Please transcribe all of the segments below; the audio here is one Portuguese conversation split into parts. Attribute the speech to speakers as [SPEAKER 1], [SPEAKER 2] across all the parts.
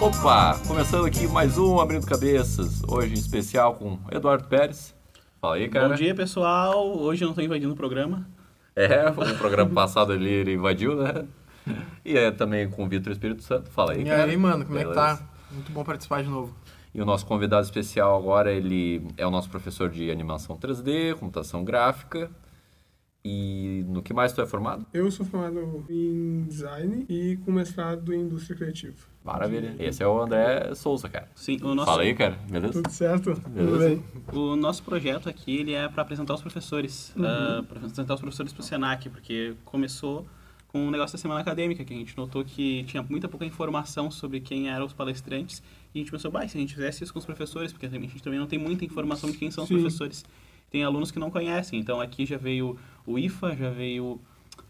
[SPEAKER 1] Opa, começando aqui mais um Abrindo Cabeças, hoje em especial com Eduardo Pérez. Fala aí, cara.
[SPEAKER 2] Bom dia, pessoal. Hoje eu não estou invadindo o programa.
[SPEAKER 1] É, o programa passado ele, ele invadiu, né? E é também com o Vitor Espírito Santo. Fala aí,
[SPEAKER 3] E
[SPEAKER 1] cara.
[SPEAKER 3] aí, mano, como é que
[SPEAKER 1] Beleza?
[SPEAKER 3] tá? Muito bom participar de novo.
[SPEAKER 1] E o nosso convidado especial agora, ele é o nosso professor de animação 3D, computação gráfica. E no que mais tu é formado?
[SPEAKER 4] Eu sou formado em design e com mestrado em indústria criativa.
[SPEAKER 1] Maravilha. Esse é o André Souza, cara.
[SPEAKER 2] Sim, o nosso,
[SPEAKER 1] Fala aí, cara. Beleza?
[SPEAKER 4] Tudo certo?
[SPEAKER 1] Beleza.
[SPEAKER 4] Tudo bem.
[SPEAKER 2] o nosso projeto aqui ele é para apresentar os professores,
[SPEAKER 4] Uhum.
[SPEAKER 2] para apresentar os professores para o Senac, porque começou com o negócio da semana acadêmica, que a gente notou que tinha muita pouca informação sobre quem eram os palestrantes, e a gente pensou, bah, se a gente fizesse isso com os professores, porque a gente também não tem muita informação de quem são os
[SPEAKER 4] Sim.
[SPEAKER 2] professores. Tem alunos que não conhecem, então aqui já veio o IFA, já veio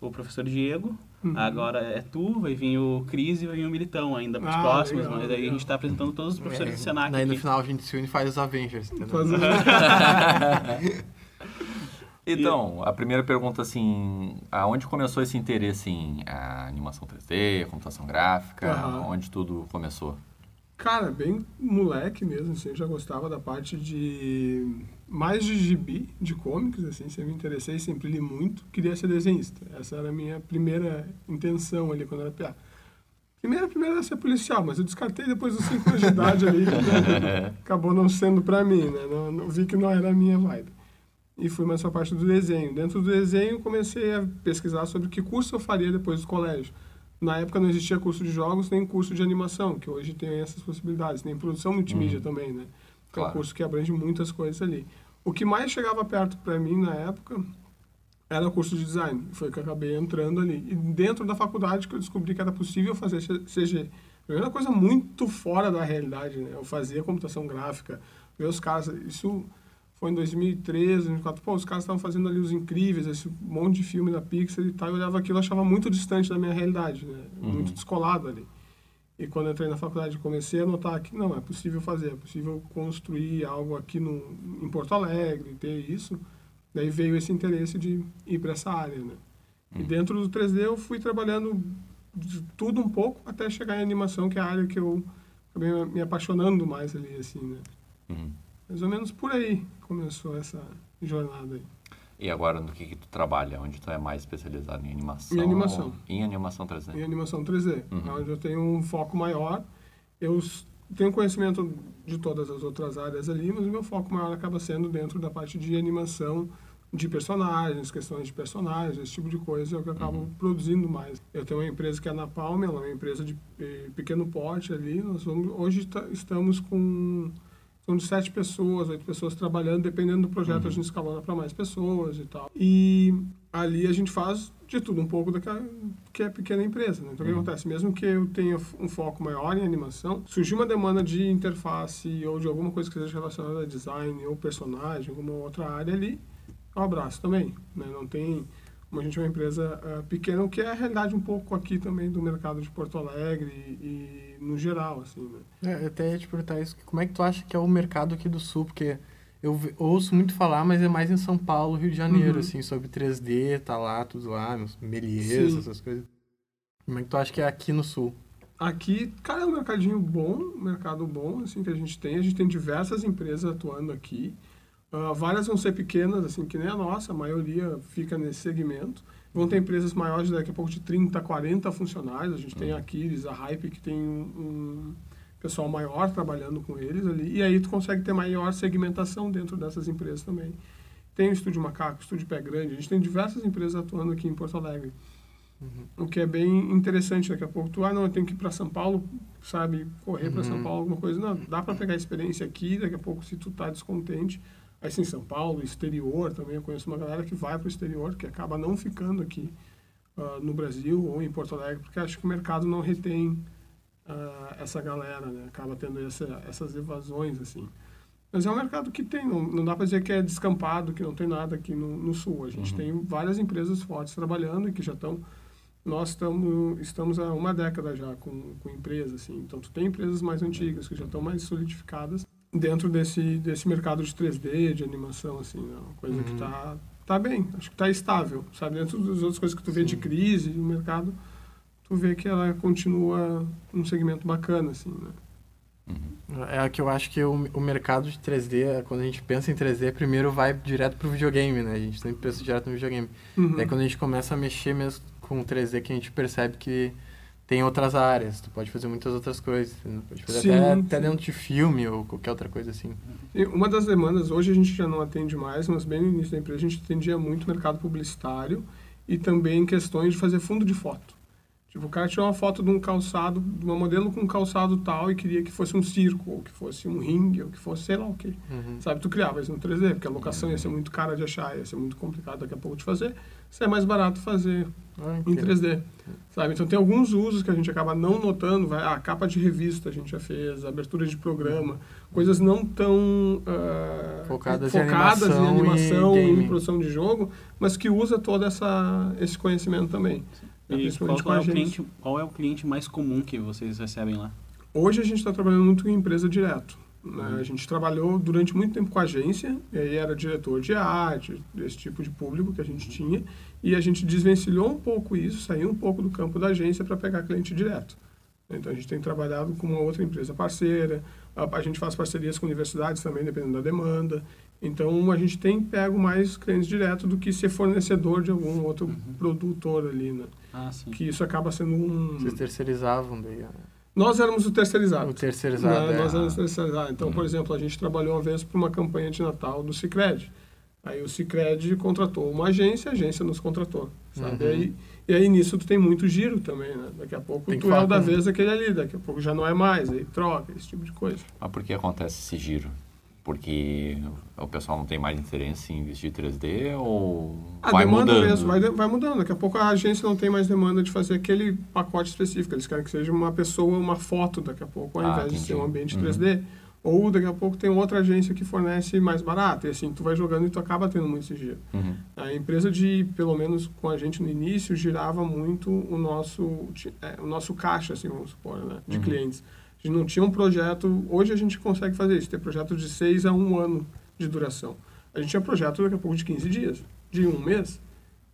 [SPEAKER 2] o professor Diego,
[SPEAKER 4] Uhum.
[SPEAKER 2] agora é tu, vai vir o Cris e vai vir o Militão ainda para os
[SPEAKER 4] Ah,
[SPEAKER 2] próximos,
[SPEAKER 4] legal,
[SPEAKER 2] mas aí a gente está apresentando todos os professores
[SPEAKER 3] É,
[SPEAKER 2] do Senac
[SPEAKER 3] Daí no
[SPEAKER 2] aqui.
[SPEAKER 3] final a gente se une e faz os Avengers, entendeu?
[SPEAKER 1] Então, a primeira pergunta, assim, aonde começou esse interesse em a animação 3D, computação gráfica,
[SPEAKER 4] Aham.
[SPEAKER 1] onde tudo começou?
[SPEAKER 4] Cara, bem moleque mesmo, assim, eu já gostava da parte de... Mais de gibi, de comics, assim, sempre me interessei, sempre li muito, queria ser desenhista. Essa era a minha primeira intenção ali quando era piá. Primeira, primeira era ser policial, mas eu descartei depois dos 5 anos de idade ali, né? acabou não sendo pra mim, né? Não, não- vi que não era a minha vibe. E fui mais pra parte do desenho. Dentro do desenho, comecei a pesquisar sobre que curso eu faria depois do colégio. Na época não existia curso de jogos nem curso de animação, que hoje tem essas possibilidades, nem produção multimídia também, né? Que é
[SPEAKER 1] Claro.
[SPEAKER 4] um curso que abrange muitas coisas ali. O que mais chegava perto para mim na época era o curso de design. Foi que eu acabei entrando ali. E dentro da faculdade que eu descobri que era possível fazer CG. Primeira coisa muito fora da realidade, né? Eu fazia computação gráfica, ver os caras... Isso foi em 2013, 2004. Pô, os caras estavam fazendo ali os incríveis, esse monte de filme da Pixar e tal. Eu olhava aquilo e achava muito distante da minha realidade, né? Muito descolado ali. E quando eu entrei na faculdade, comecei a notar que não, é possível fazer, é possível construir algo aqui no, em Porto Alegre, ter isso. Daí veio esse interesse de ir para essa área, né? E dentro do 3D eu fui trabalhando de tudo um pouco até chegar em animação, que é a área que eu acabei me apaixonando mais ali, assim, né?
[SPEAKER 1] Uhum.
[SPEAKER 4] Mais ou menos por aí começou essa jornada aí.
[SPEAKER 1] E agora, no que, que tu trabalha? Onde tu é mais especializado em animação?
[SPEAKER 4] Em animação.
[SPEAKER 1] ou- Em animação 3D.
[SPEAKER 4] em animação 3D,
[SPEAKER 1] Uhum.
[SPEAKER 4] onde eu tenho um foco maior. Eu tenho conhecimento de todas as outras áreas ali, mas o meu foco maior acaba sendo dentro da parte de animação de personagens, questões de personagens, esse tipo de coisa é o que eu acabo
[SPEAKER 1] Uhum.
[SPEAKER 4] produzindo mais. Eu tenho uma empresa que é a Napalm, ela é uma empresa de eh, pequeno porte ali. Nós vamos, hoje tá- estamos com são de sete pessoas, oito pessoas trabalhando, dependendo do projeto a gente escalona para mais pessoas e tal. E ali a gente faz de tudo um pouco daquela que é pequena empresa. Né? Então o que acontece? Mesmo que eu tenha um foco maior em animação, surgiu uma demanda de interface ou de alguma coisa que seja relacionada a design ou personagem, alguma outra área ali, eu abraço também. Né? Não tem como a gente é uma empresa ah, pequena, o que é a realidade um pouco aqui também do mercado de Porto Alegre e no geral, assim, né?
[SPEAKER 3] É, eu até ia te perguntar isso, como é que tu acha que é o mercado aqui do Sul? Porque eu ouço muito falar, mas é mais em São Paulo, Rio de Janeiro,
[SPEAKER 4] Uhum.
[SPEAKER 3] assim, sobre 3D, tá lá, tudo lá, Melies, essas coisas. Como é que tu acha que é aqui no Sul?
[SPEAKER 4] Aqui, cara, é um mercadinho bom, mercado bom, assim, que a gente tem. A gente tem diversas empresas atuando aqui. Ah, várias vão ser pequenas, assim, que nem a nossa, a maioria fica nesse segmento. Vão ter empresas maiores daqui a pouco de 30, 40 funcionários. A gente tem a Aquiles, a Hype, que tem um, um pessoal maior trabalhando com eles ali. E aí tu consegue ter maior segmentação dentro dessas empresas também. Tem o Estúdio Macaco, o Estúdio Pé Grande. A gente tem diversas empresas atuando aqui em Porto Alegre. O que é bem interessante. Daqui a pouco tu, ah, não, eu tenho que ir para São Paulo, sabe, correr para São Paulo, alguma coisa. Não, dá para pegar experiência aqui. Daqui a pouco, se tu tá descontente, aí sim, São Paulo, exterior também. Eu conheço uma galera que vai para o exterior, que acaba não ficando aqui ah, no Brasil ou em Porto Alegre, porque acho que o mercado não retém ah, essa galera, né? Acaba tendo essa, essas evasões, assim. Mas é um mercado que tem, não, não dá para dizer que é descampado, que não tem nada aqui no, no Sul. A gente tem várias empresas fortes trabalhando e que já estão nós estamos, estamos há uma década já com, com empresas, assim. Então, tu tem empresas mais antigas que já estão mais solidificadas dentro desse, desse mercado de 3D, de animação, assim, né? Uma coisa que tá, tá bem, acho que tá estável, sabe? Dentro das outras coisas que tu vê de crise, o mercado, tu vê que ela continua um segmento bacana, assim, né?
[SPEAKER 3] É que eu acho que o, o mercado de 3D, quando a gente pensa em 3D, primeiro vai direto pro videogame, né? A gente sempre pensa direto no videogame.
[SPEAKER 4] Uhum.
[SPEAKER 3] Daí quando a gente começa a mexer mesmo com 3D, que a gente percebe que tem outras áreas, tu pode fazer muitas outras coisas. Pode fazer
[SPEAKER 4] Sim,
[SPEAKER 3] até,
[SPEAKER 4] sim.
[SPEAKER 3] até dentro de filme ou qualquer outra coisa assim.
[SPEAKER 4] E uma das demandas, hoje a gente já não atende mais, mas bem no início da empresa a gente atendia muito mercado publicitário e também questões de fazer fundo de foto. Tipo, o cara tirou uma foto de um calçado, de uma modelo com um calçado tal e queria que fosse um circo, ou que fosse um ringue, ou que fosse sei lá o quê.
[SPEAKER 3] Uhum.
[SPEAKER 4] Sabe, tu criava isso no 3D, porque a locação ia ser muito cara de achar, ia ser muito complicado daqui a pouco de fazer. Isso é mais barato fazer
[SPEAKER 3] Ah,
[SPEAKER 4] em
[SPEAKER 3] entendo.
[SPEAKER 4] 3D. Sabe? Então tem alguns usos que a gente acaba não notando, vai, a capa de revista a gente já fez, abertura de programa, coisas não tão ah,
[SPEAKER 3] Focadas em
[SPEAKER 4] focadas
[SPEAKER 3] animação
[SPEAKER 4] em animação
[SPEAKER 3] e
[SPEAKER 4] e em produção de jogo, mas que usa todo essa, esse conhecimento também. né?
[SPEAKER 2] E qual,
[SPEAKER 4] com
[SPEAKER 2] é cliente, qual é o cliente mais comum que vocês recebem lá?
[SPEAKER 4] Hoje a gente está trabalhando muito com empresa direto. né?
[SPEAKER 3] Uhum.
[SPEAKER 4] A gente trabalhou durante muito tempo com agência, e aí era diretor de arte, esse tipo de público que a gente tinha, e a gente desvencilhou um pouco isso, saiu um pouco do campo da agência para pegar cliente direto. Então a gente tem trabalhado com uma outra empresa parceira, a, a gente faz parcerias com universidades também, dependendo da demanda. Então a gente tem pego mais clientes direto do que ser fornecedor de algum outro
[SPEAKER 3] Uhum.
[SPEAKER 4] produtor ali, né?
[SPEAKER 2] Ah, sim.
[SPEAKER 4] Que isso acaba sendo um...
[SPEAKER 3] Vocês terceirizavam daí. ó.
[SPEAKER 4] Nós éramos o terceirizado.
[SPEAKER 3] O terceirizado.
[SPEAKER 4] Né,
[SPEAKER 3] é.
[SPEAKER 4] Nós éramos terceirizados. Então,
[SPEAKER 1] Uhum.
[SPEAKER 4] por exemplo, a gente trabalhou uma vez para uma campanha de Natal do Cicred. Aí o Cicred contratou uma agência, a agência nos contratou, sabe?
[SPEAKER 3] Uhum.
[SPEAKER 4] E, aí, e aí nisso tu tem muito giro também, né? Daqui a pouco tu é o da vez aquele ali, daqui a pouco já não é mais, aí troca, esse tipo de coisa.
[SPEAKER 1] Mas por que acontece esse giro? Porque o pessoal não tem mais interesse em investir em 3D ou
[SPEAKER 4] A
[SPEAKER 1] vai
[SPEAKER 4] demanda
[SPEAKER 1] mudando?
[SPEAKER 4] mesmo, vai, de- vai mudando. Daqui a pouco a agência não tem mais demanda de fazer aquele pacote específico. Eles querem que seja uma pessoa, uma foto daqui a pouco, ao
[SPEAKER 1] Ah,
[SPEAKER 4] invés de
[SPEAKER 1] entendi.
[SPEAKER 4] ser um ambiente
[SPEAKER 1] Uhum.
[SPEAKER 4] 3D. Ou daqui a pouco tem outra agência que fornece mais barato. E assim, tu vai jogando e tu acaba tendo muito esse giro.
[SPEAKER 1] Uhum.
[SPEAKER 4] A empresa de, pelo menos com a gente no início, girava muito o nosso, é, o nosso caixa, assim, vamos supor, né, de
[SPEAKER 1] Uhum.
[SPEAKER 4] clientes. A gente não tinha um projeto, hoje a gente consegue fazer isso, ter projeto de seis a um ano de duração. A gente tinha projeto daqui a pouco de 15 dias, de um mês.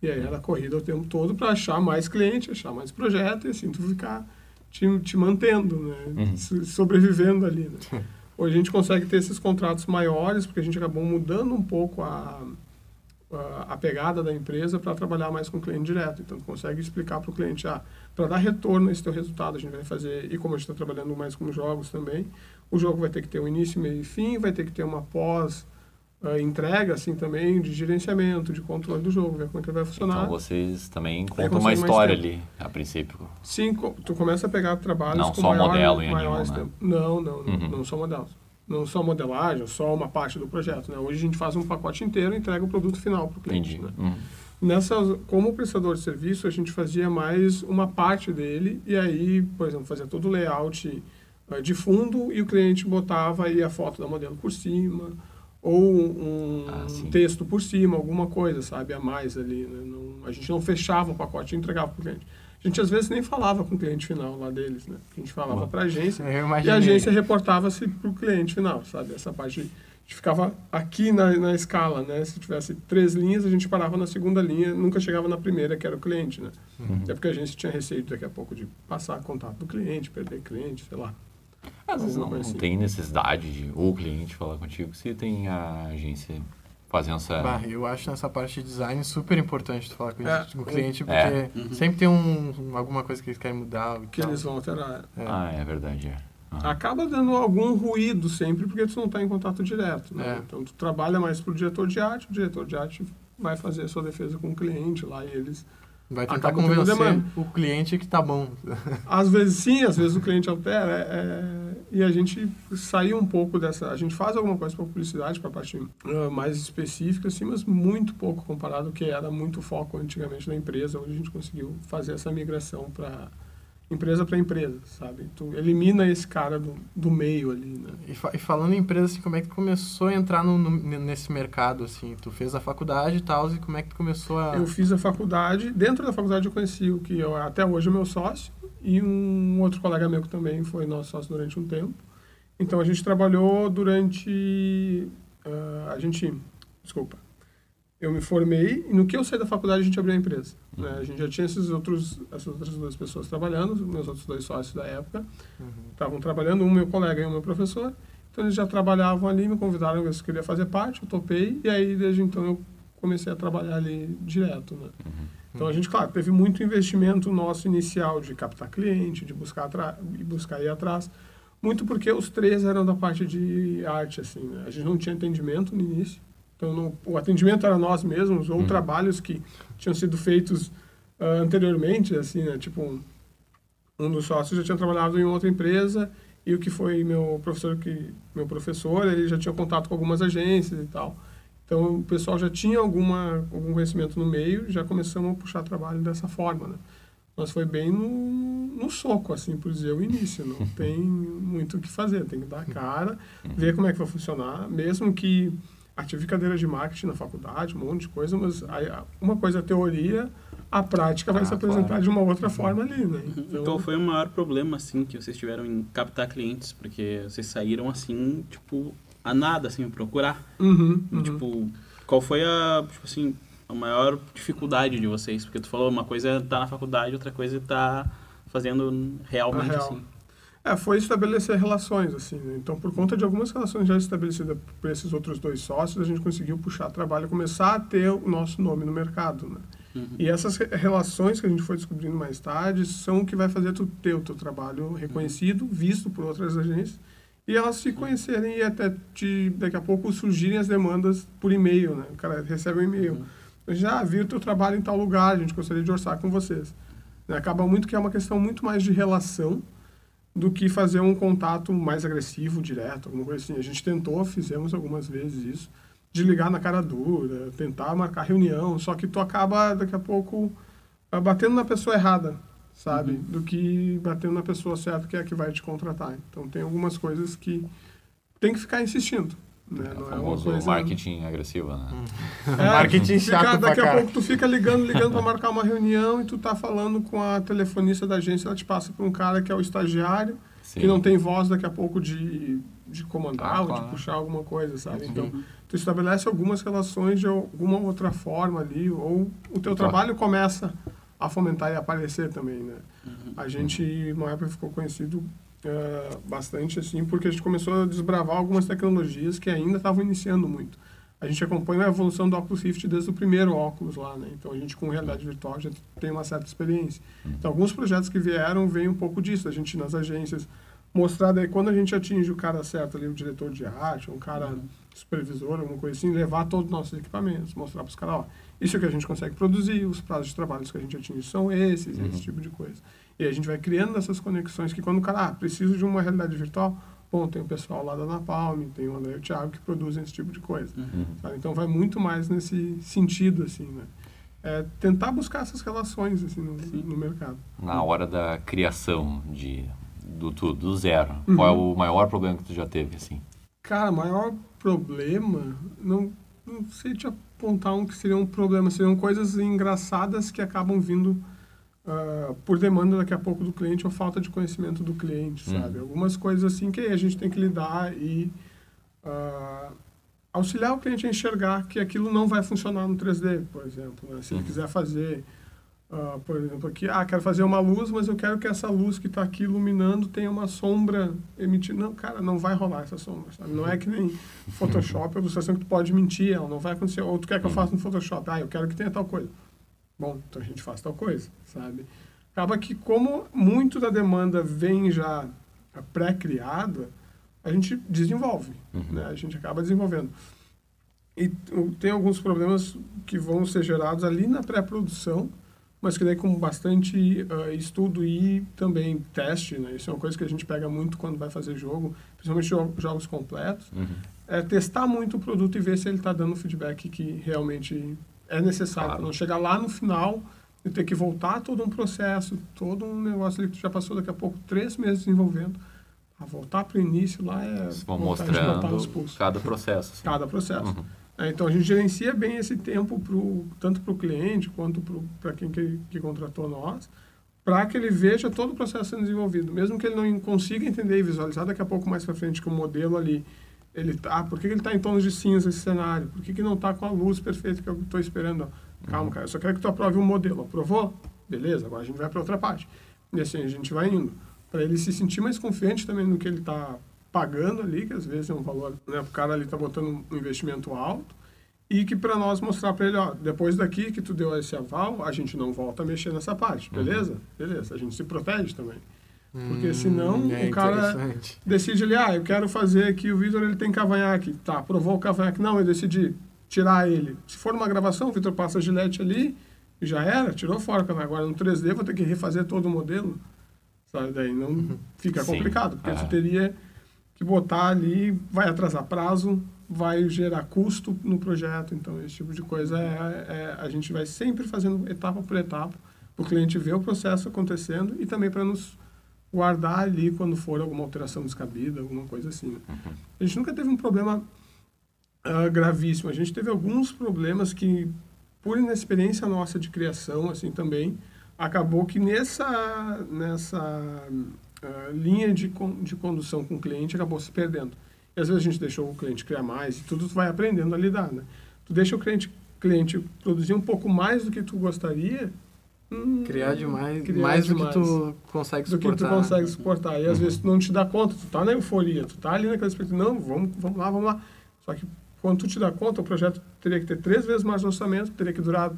[SPEAKER 4] E aí era corrida o tempo todo para achar mais cliente, achar mais projeto e assim tu ficar te, te mantendo, né,
[SPEAKER 1] Uhum.
[SPEAKER 4] so- sobrevivendo ali, né. Hoje a gente consegue ter esses contratos maiores, porque a gente acabou mudando um pouco a, a, a pegada da empresa para trabalhar mais com o cliente direto. Então, consegue explicar para o cliente, ah, para dar retorno esse teu resultado, a gente vai fazer, e como a gente está trabalhando mais com jogos também, o jogo vai ter que ter um início, meio e fim, vai ter que ter uma pós ah, entrega, assim, também, de gerenciamento, de controle do jogo, ver como é que ele vai funcionar.
[SPEAKER 1] Então vocês também contam uma história ali, a princípio.
[SPEAKER 4] Sim, tu começa a pegar trabalhos
[SPEAKER 1] Não
[SPEAKER 4] com
[SPEAKER 1] só
[SPEAKER 4] maior,
[SPEAKER 1] modelo em
[SPEAKER 4] maiores
[SPEAKER 1] né?
[SPEAKER 4] Não, não, não,
[SPEAKER 1] Uhum.
[SPEAKER 4] não só modelos. Não só modelagem, só uma parte do projeto. Né? Hoje a gente faz um pacote inteiro e entrega o produto final para o cliente.
[SPEAKER 1] Entendi.
[SPEAKER 4] Né?
[SPEAKER 1] Uhum.
[SPEAKER 4] Nessas, como prestador de serviço, a gente fazia mais uma parte dele e aí, por exemplo, fazia todo o layout eh, de fundo e o cliente botava aí a foto da modelo por cima ou um
[SPEAKER 1] Ah,
[SPEAKER 4] texto por cima, alguma coisa, sabe, a mais ali. Né? Não, a gente não fechava o pacote e entregava para o cliente. A gente às vezes nem falava com o cliente final lá deles, né? A gente falava para a agência e a agência reportava-se para o cliente final, sabe? Essa parte a gente ficava aqui na, na escala, né? Se tivesse três linhas, a gente parava na segunda linha, nunca chegava na primeira, que era o cliente, né?
[SPEAKER 1] Uhum.
[SPEAKER 4] Até porque a agência tinha receio daqui a pouco de passar contato do cliente, perder cliente, sei lá.
[SPEAKER 1] Às vezes não, não tem necessidade de o cliente falar contigo se tem a agência fazendo essa.
[SPEAKER 3] Bah, eu acho nessa parte de design super importante tu falar com,
[SPEAKER 4] É,
[SPEAKER 3] o cliente, porque
[SPEAKER 1] é.
[SPEAKER 3] sempre tem um, alguma coisa que eles querem mudar.
[SPEAKER 4] Que
[SPEAKER 3] tal.
[SPEAKER 4] eles vão alterar.
[SPEAKER 3] É.
[SPEAKER 1] Ah, é verdade. É. Aham.
[SPEAKER 4] Acaba dando algum ruído sempre, porque tu não está em contato direto, né?
[SPEAKER 3] É.
[SPEAKER 4] Então, tu trabalha mais pro diretor de arte, o diretor de arte vai fazer a sua defesa com o cliente lá e eles
[SPEAKER 3] Vai tentar
[SPEAKER 4] Acaba tendo
[SPEAKER 3] convencer o cliente que tá bom.
[SPEAKER 4] Às vezes sim, às vezes o cliente altera. é- é- e a gente saiu um pouco dessa. A gente faz alguma coisa para publicidade, para a parte ah, mais específica, assim, mas muito pouco comparado ao que era muito foco antigamente da empresa. Hoje a gente conseguiu fazer essa migração para empresa para empresa, sabe? Tu elimina esse cara do, do meio ali, né?
[SPEAKER 3] E, fa- e falando em empresa, assim, como é que tu começou a entrar no, no- nesse mercado, assim? Tu fez a faculdade e tal, e como é que tu começou a...
[SPEAKER 4] Eu fiz a faculdade, dentro da faculdade eu conheci o que eu, até hoje é meu sócio e um outro colega meu que também foi nosso sócio durante um tempo. Então a gente trabalhou durante. ah, a gente. Desculpa. Eu me formei e no que eu saí da faculdade a gente abriu a empresa. Né? A gente já tinha esses outros, essas outras duas pessoas trabalhando, meus outros dois sócios da época estavam trabalhando, um meu colega e um meu professor. Então eles já trabalhavam ali, me convidaram, eu queria fazer parte, eu topei e aí desde então eu comecei a trabalhar ali direto. Né? Então a gente, claro, teve muito investimento nosso inicial de captar cliente, de buscar, buscar ir atrás, muito porque os três eram da parte de arte, assim, né? A gente não tinha atendimento no início, então não, o atendimento era nós mesmos, ou uhum. trabalhos que tinham sido feitos uh, anteriormente, assim, né? Tipo, um, um dos sócios já tinha trabalhado em outra empresa e o que foi meu professor que meu professor ele já tinha contato com algumas agências e tal então o pessoal já tinha alguma algum conhecimento no meio já começamos a puxar trabalho dessa forma né mas foi bem no, no soco assim por dizer o início não tem muito o que fazer tem que dar a cara ver como é que vai funcionar mesmo que tive cadeira de marketing na faculdade um monte de coisa mas aí, uma coisa é a teoria a prática vai ah, se apresentar claro. de uma outra forma ali, né?
[SPEAKER 2] Então... então... foi o maior problema, assim, que vocês tiveram em captar clientes? Porque vocês saíram, assim, tipo, a nada, assim, procurar.
[SPEAKER 4] Uhum, uhum.
[SPEAKER 2] Tipo, qual foi a, tipo assim, a maior dificuldade de vocês? Porque tu falou, uma coisa é estar tá na faculdade, outra coisa é estar tá fazendo realmente, real. assim.
[SPEAKER 4] É, foi estabelecer relações, assim, né? Então, por conta de algumas relações já estabelecidas por esses outros dois sócios, a gente conseguiu puxar trabalho, começar a ter o nosso nome no mercado, né? Uhum. E essas relações que a gente foi descobrindo mais tarde são o que vai fazer tu ter o teu trabalho reconhecido, visto por outras agências, e elas se conhecerem e até te, daqui a pouco surgirem as demandas por e-mail, né? O cara recebe um e-mail. Uhum. Já ah, vi o teu trabalho em tal lugar, a gente gostaria de orçar com vocês. Né? Acaba muito que é uma questão muito mais de relação do que fazer um contato mais agressivo, direto, alguma coisa assim. A gente tentou, fizemos algumas vezes isso, de ligar na cara dura, tentar marcar reunião, só que tu acaba daqui a pouco ah, batendo na pessoa errada, sabe? Uhum. Do que batendo na pessoa certa que é a que vai te contratar. Então tem algumas coisas que tem que ficar insistindo. Né?
[SPEAKER 1] É Não é uma coisa... marketing agressivo, né?
[SPEAKER 3] É, marketing chato
[SPEAKER 4] fica, Daqui a pouco tu fica ligando, ligando para marcar uma reunião e tu tá falando com a telefonista da agência, ela te passa para um cara que é o estagiário, Sim. que não tem voz daqui a pouco de, de comandar ah, ou de puxar alguma coisa, sabe? Então, tu estabelece algumas relações de alguma outra forma ali, ou o teu trabalho começa a fomentar e aparecer também, né? Uhum. A gente, uma época, ficou conhecido uh, bastante, assim, porque a gente começou a desbravar algumas tecnologias que ainda estavam iniciando muito. A gente acompanha a evolução do Oculus Rift desde o primeiro óculos lá, né? Então, a gente, com realidade virtual, já tem uma certa experiência. Uhum. Então, alguns projetos que vieram, vêm um pouco disso. A gente, nas agências, mostrar daí, quando a gente atinge o cara certo ali, o diretor de arte, um cara... Uhum supervisor, alguma coisa assim, levar todos os nossos equipamentos, mostrar para os caras, ó, isso é que a gente consegue produzir, os prazos de trabalho que a gente atinge são esses, uhum. esse tipo de coisa. E a gente vai criando essas conexões que quando o cara, ah, preciso de uma realidade virtual, bom, tem o pessoal lá da Napalm, tem o André e o Thiago que produzem esse tipo de coisa. Uhum. Então vai muito mais nesse sentido, assim, né? É tentar buscar essas relações, assim, no, no mercado.
[SPEAKER 1] Na hora da criação de, do tudo, do zero, uhum. qual é o maior problema que tu já teve, assim?
[SPEAKER 4] Cara, maior problema, não, não sei te apontar um que seria um problema, seriam coisas engraçadas que acabam vindo uh, por demanda daqui a pouco do cliente ou falta de conhecimento do cliente, uhum. sabe? Algumas coisas assim que a gente tem que lidar e uh, auxiliar o cliente a enxergar que aquilo não vai funcionar no 3D, por exemplo. Né? Se uhum. ele quiser fazer Uh, por exemplo, aqui, ah, quero fazer uma luz, mas eu quero que essa luz que está aqui iluminando tenha uma sombra emitindo. Não, cara, não vai rolar essa sombra, sabe? Não é que nem Photoshop, a ilustração que tu pode mentir, ela não vai acontecer. Ou tu quer que eu faça no Photoshop? Ah, eu quero que tenha tal coisa. Bom, então a gente faz tal coisa, sabe? Acaba que como muito da demanda vem já pré-criada, a gente desenvolve, uhum. né? A gente acaba desenvolvendo. E tem alguns problemas que vão ser gerados ali na pré-produção, mas que daí com bastante uh, estudo e também teste, né? Isso é uma coisa que a gente pega muito quando vai fazer jogo, principalmente jo jogos completos. Uhum. É testar muito o produto e ver se ele está dando o feedback que realmente é necessário. Claro. Para não chegar lá no final e ter que voltar todo um processo, todo um negócio ali que tu já passou daqui a pouco três meses desenvolvendo. A voltar para o início lá é...
[SPEAKER 1] Vão mostrando cada processo. Assim.
[SPEAKER 4] Cada processo. Uhum. É, então a gente gerencia bem esse tempo pro, tanto para o cliente quanto para quem que, que, contratou nós, para que ele veja todo o processo sendo desenvolvido. Mesmo que ele não consiga entender e visualizar daqui a pouco mais para frente que o modelo ali Ele tá, ah, por que ele está em tons de cinza esse cenário? Por que, que não está com a luz perfeita que eu estou esperando? Calma, cara, eu só quero que tu aprove um modelo. Aprovou? Beleza, agora a gente vai para outra parte. E assim a gente vai indo. Para ele se sentir mais confiante também no que ele está pagando ali, que às vezes é um valor, né? O cara ali está botando um investimento alto e que para nós mostrar para ele, ó, depois daqui que tu deu esse aval, a gente não volta a mexer nessa parte, beleza? Uhum. Beleza, a gente se protege também. Porque hum, senão é o cara decide ali, ah, eu quero fazer aqui, o Vitor ele tem cavanhaque. Tá, provou o cavanhaque. Não, eu decidi tirar ele. Se for uma gravação, o Vitor passa a gilete ali e já era, tirou fora. Agora no 3D vou ter que refazer todo o modelo. Sabe? Daí não uhum. fica Sim. complicado, porque você teria que botar ali, vai atrasar prazo, vai gerar custo no projeto. Então, esse tipo de coisa é, é a gente vai sempre fazendo etapa por etapa, para o cliente ver o processo acontecendo e também para nos guardar ali quando for alguma alteração descabida, alguma coisa assim. Né? Uhum. A gente nunca teve um problema uh, gravíssimo. A gente teve alguns problemas que, por inexperiência nossa de criação, assim também, acabou que nessa nessa uh, linha de, con de condução com o cliente acabou se perdendo. E às vezes a gente deixou o cliente criar mais e tudo tu vai aprendendo a lidar, né? Tu deixa o cliente cliente produzir um pouco mais do que tu gostaria
[SPEAKER 3] Hum, criar demais, criar mais demais do que tu consegue suportar.
[SPEAKER 4] Do que tu consegue suportar. E às uhum. vezes tu não te dá conta, tu tá na euforia, tu tá ali naquela expectativa, não, vamos, vamos lá, vamos lá. Só que quando tu te dá conta, o projeto teria que ter três vezes mais orçamento, teria que durar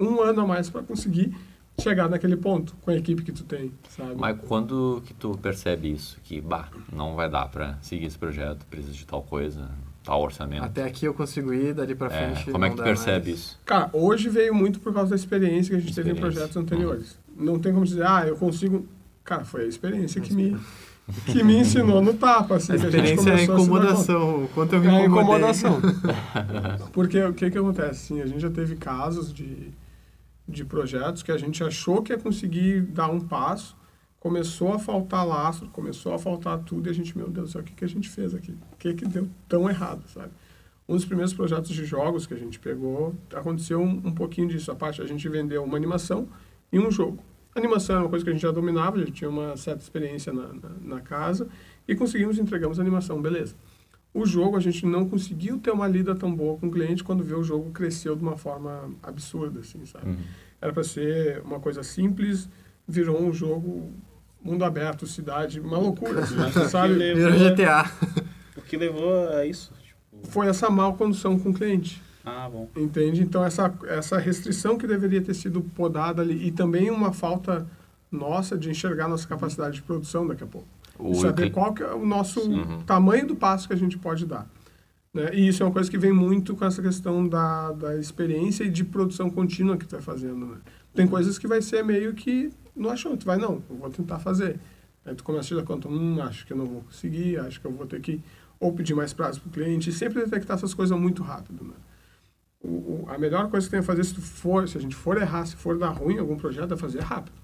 [SPEAKER 4] um ano a mais para conseguir chegar naquele ponto com a equipe que tu tem, sabe?
[SPEAKER 1] Mas quando que tu percebe isso? Que, bah, não vai dar para seguir esse projeto, precisa de tal coisa, tal orçamento.
[SPEAKER 3] Até aqui eu consigo ir, dali para é, frente.
[SPEAKER 1] como é que tu percebe
[SPEAKER 3] mais.
[SPEAKER 1] isso?
[SPEAKER 4] Cara, hoje veio muito por causa da experiência que a gente teve em projetos anteriores. Hum. Não tem como dizer, ah, eu consigo. Cara, foi a experiência que me, que me ensinou no tapa. Assim,
[SPEAKER 3] a experiência a é a incomodação. Quanto eu me
[SPEAKER 4] É a incomodação. Porque o que, que acontece? Assim, a gente já teve casos de, de projetos que a gente achou que ia conseguir dar um passo começou a faltar lastro, começou a faltar tudo e a gente, meu Deus do céu, o que, que a gente fez aqui? O que, que deu tão errado, sabe? Um dos primeiros projetos de jogos que a gente pegou, aconteceu um, um pouquinho disso. A parte, a gente vendeu uma animação e um jogo. A animação era uma coisa que a gente já dominava, já tinha uma certa experiência na, na, na casa e conseguimos, entregamos a animação, beleza. O jogo, a gente não conseguiu ter uma lida tão boa com o cliente quando vê o jogo cresceu de uma forma absurda, assim, sabe? Uhum. Era para ser uma coisa simples, virou um jogo mundo aberto, cidade, uma loucura, assim, você sabe?
[SPEAKER 3] Virou GTA.
[SPEAKER 2] O que levou a isso?
[SPEAKER 4] Tipo... Foi essa mal condução com o cliente.
[SPEAKER 2] Ah, bom.
[SPEAKER 4] Entende? Então, essa, essa restrição que deveria ter sido podada ali, e também uma falta nossa de enxergar nossa capacidade de produção daqui a pouco. O saber que... qual que é o nosso uhum. tamanho do passo que a gente pode dar. Né? E isso é uma coisa que vem muito com essa questão da, da experiência e de produção contínua que tu vai fazendo. Né? Tem coisas que vai ser meio que no achou, tu vai, não, eu vou tentar fazer. Aí tu começa a dar conta, hum, acho que eu não vou conseguir, acho que eu vou ter que ou pedir mais prazo para o cliente, e sempre detectar essas coisas muito rápido, né? O, o, a melhor coisa que tem a fazer se tu for, se a gente for errar, se for dar ruim em algum projeto, é fazer rápido.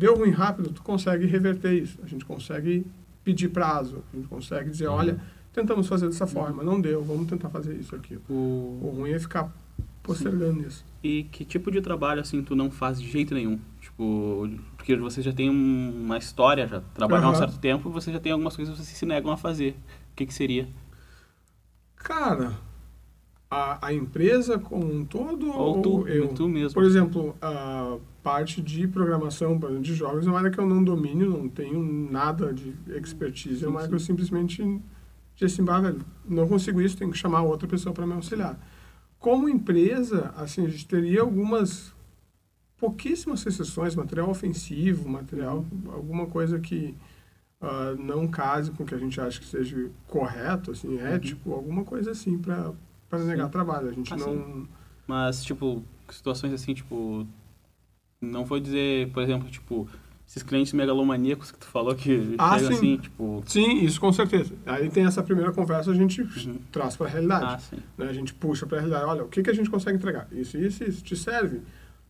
[SPEAKER 4] Deu ruim rápido, tu consegue reverter isso. A gente consegue pedir prazo, a gente consegue dizer, uhum. olha, tentamos fazer dessa forma, não deu, vamos tentar fazer isso aqui. O, o ruim é ficar postergando Sim. isso.
[SPEAKER 2] E que tipo de trabalho assim tu não faz de jeito nenhum? Tipo, porque você já tem uma história, já trabalhou uhum. há um certo tempo, você já tem algumas coisas que você se negam a fazer. O que, que seria?
[SPEAKER 4] Cara, a, a empresa como um todo
[SPEAKER 2] ou, ou tu, eu? Tu mesmo.
[SPEAKER 4] Por exemplo, a parte de programação de jogos é uma área que eu não domino, não tenho nada de expertise. É uma área que eu simplesmente disse assim, velho, não consigo isso, tenho que chamar outra pessoa para me auxiliar. Como empresa, assim, a gente teria algumas pouquíssimas exceções, material ofensivo, material, alguma coisa que uh, não case com o que a gente acha que seja correto, assim, uhum. ético, alguma coisa assim para negar trabalho. A gente assim, não...
[SPEAKER 2] Mas, tipo, situações assim, tipo, não vou dizer, por exemplo, tipo, esses clientes megalomaníacos que tu falou que ah, sim. assim, tipo...
[SPEAKER 4] Sim, isso com certeza. Aí tem essa primeira conversa, a gente uhum. traz para a realidade. Ah, sim. Né? A gente puxa para a realidade, olha, o que, que a gente consegue entregar? Isso, isso, isso, te serve?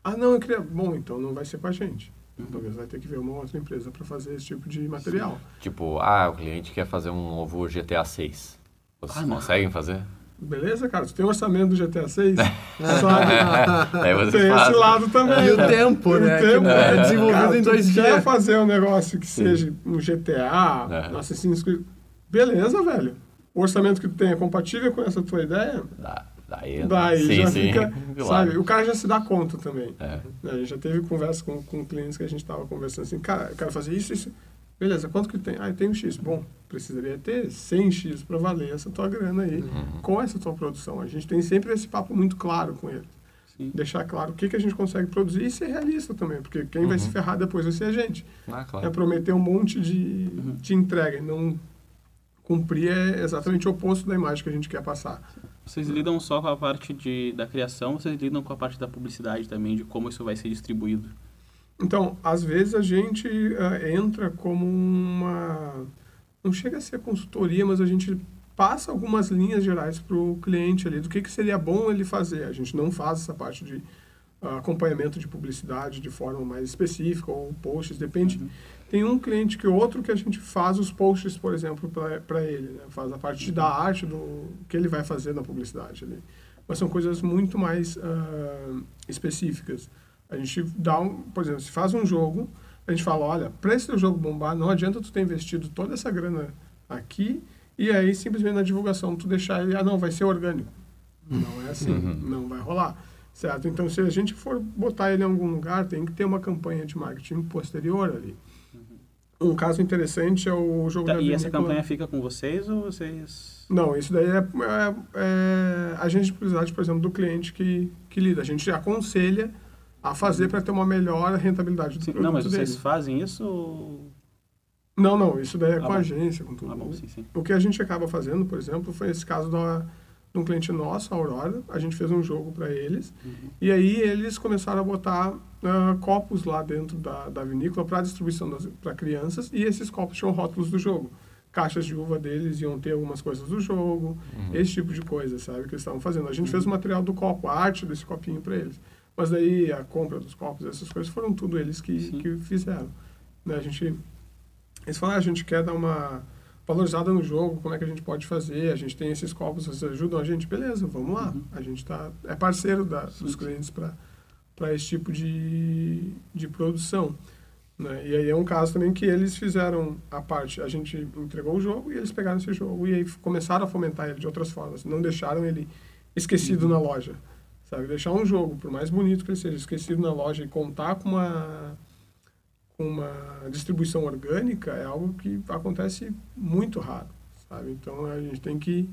[SPEAKER 4] Ah, não, eu queria. Bom, então não vai ser com a gente. Uhum. Talvez vai ter que ver uma outra empresa para fazer esse tipo de material. Sim.
[SPEAKER 1] Tipo, ah, o cliente quer fazer um novo GTA 6. Vocês ah, conseguem fazer?
[SPEAKER 4] Beleza, cara. Tu tem orçamento do GTA 6? sabe? É, tem esse lado também.
[SPEAKER 3] E o tempo, e né? O tempo, é, é desenvolvido cara, em dois dias.
[SPEAKER 4] quer fazer um negócio que Sim. seja um GTA, é. Assassin's Creed. Beleza, velho. o orçamento que tu tem é compatível com essa tua ideia,
[SPEAKER 1] Dá, daí,
[SPEAKER 4] daí
[SPEAKER 1] sim,
[SPEAKER 4] já
[SPEAKER 1] sim,
[SPEAKER 4] fica,
[SPEAKER 1] claro.
[SPEAKER 4] sabe? O cara já se dá conta também.
[SPEAKER 1] É.
[SPEAKER 4] A gente já teve conversa com, com clientes que a gente estava conversando assim, cara, eu quero fazer isso, isso. Beleza, quanto que tem? Ah, tem um X. Bom, precisaria ter 100X para valer essa tua grana aí
[SPEAKER 1] Uhum.
[SPEAKER 4] com essa tua produção. A gente tem sempre esse papo muito claro com ele.
[SPEAKER 2] Sim.
[SPEAKER 4] Deixar claro o que, que a gente consegue produzir e ser realista também, porque quem vai
[SPEAKER 1] Uhum.
[SPEAKER 4] se ferrar depois vai ser a gente.
[SPEAKER 1] Ah,
[SPEAKER 4] É
[SPEAKER 1] claro.
[SPEAKER 4] prometer um monte de,
[SPEAKER 2] Uhum.
[SPEAKER 4] de entrega e não cumprir é exatamente o oposto da imagem que a gente quer passar.
[SPEAKER 2] Vocês lidam só com a parte de, da criação, vocês lidam com a parte da publicidade também, de como isso vai ser distribuído?
[SPEAKER 4] Então, às vezes a gente ah, entra como uma. Não chega a ser consultoria, mas a gente passa algumas linhas gerais para o cliente ali do que, que seria bom ele fazer. A gente não faz essa parte de ah, acompanhamento de publicidade de forma mais específica ou posts, depende.
[SPEAKER 2] Uhum.
[SPEAKER 4] Tem um cliente que outro que a gente faz os posts, por exemplo, para ele, né? faz a parte da arte do que ele vai fazer na publicidade ali. Mas são coisas muito mais ah, específicas. A gente dá um, por exemplo, se faz um jogo, a gente fala, olha, para esse jogo bombar, não adianta tu ter investido toda essa grana aqui e aí simplesmente na divulgação tu deixar ele, ah, não, vai ser orgânico. Não é assim,
[SPEAKER 1] Uhum.
[SPEAKER 4] não vai rolar. Certo? Então, se a gente for botar ele em algum lugar, tem que ter uma campanha de marketing posterior ali. Um caso interessante é o jogo
[SPEAKER 2] Tá,
[SPEAKER 4] da
[SPEAKER 2] e essa
[SPEAKER 4] vinícola-
[SPEAKER 2] campanha fica com vocês ou vocês...
[SPEAKER 4] Não, isso daí é, é, é agente de publicidade, por exemplo, do cliente que, que lida. A gente aconselha a fazer para ter uma melhor rentabilidade do
[SPEAKER 2] Sim,
[SPEAKER 4] produto
[SPEAKER 2] não, mas
[SPEAKER 4] dele.
[SPEAKER 2] vocês fazem isso ou...
[SPEAKER 4] Não, não, isso daí é
[SPEAKER 2] Ah,
[SPEAKER 4] com
[SPEAKER 2] bom.
[SPEAKER 4] a agência, com tudo.
[SPEAKER 2] Ah, bom, sim, sim.
[SPEAKER 4] O que a gente acaba fazendo, por exemplo, foi esse caso da, de um cliente nosso, a Aurora. A gente fez um jogo para eles.
[SPEAKER 2] Uhum.
[SPEAKER 4] E aí eles começaram a botar ah, copos lá dentro da, da vinícola para distribuição para crianças. E esses copos tinham rótulos do jogo. Caixas de uva deles iam ter algumas coisas do jogo.
[SPEAKER 1] Uhum.
[SPEAKER 4] Esse tipo de coisa, sabe? Que eles estavam fazendo. A gente fez o material do copo, a arte desse copinho para eles. Mas daí a compra dos copos, essas coisas, foram tudo eles que,
[SPEAKER 2] Sim.
[SPEAKER 4] que fizeram. Né? A gente eles falaram, ah, a gente quer dar uma valorizada no jogo, como é que a gente pode fazer? A gente tem esses copos, vocês ajudam a gente? Beleza, vamos lá.
[SPEAKER 2] Uhum.
[SPEAKER 4] A gente tá, é parceiro da, dos clientes para esse tipo de, de produção. Né? E aí é um caso também que eles fizeram a parte, a gente entregou o jogo e eles pegaram esse jogo e aí começaram a fomentar ele de outras formas. Não deixaram ele esquecido
[SPEAKER 2] Uhum.
[SPEAKER 4] na loja. Sabe? Deixar um jogo, por mais bonito que ele seja, esquecido na loja e contar com uma com uma distribuição orgânica é algo que acontece muito raro, sabe? Então a gente tem que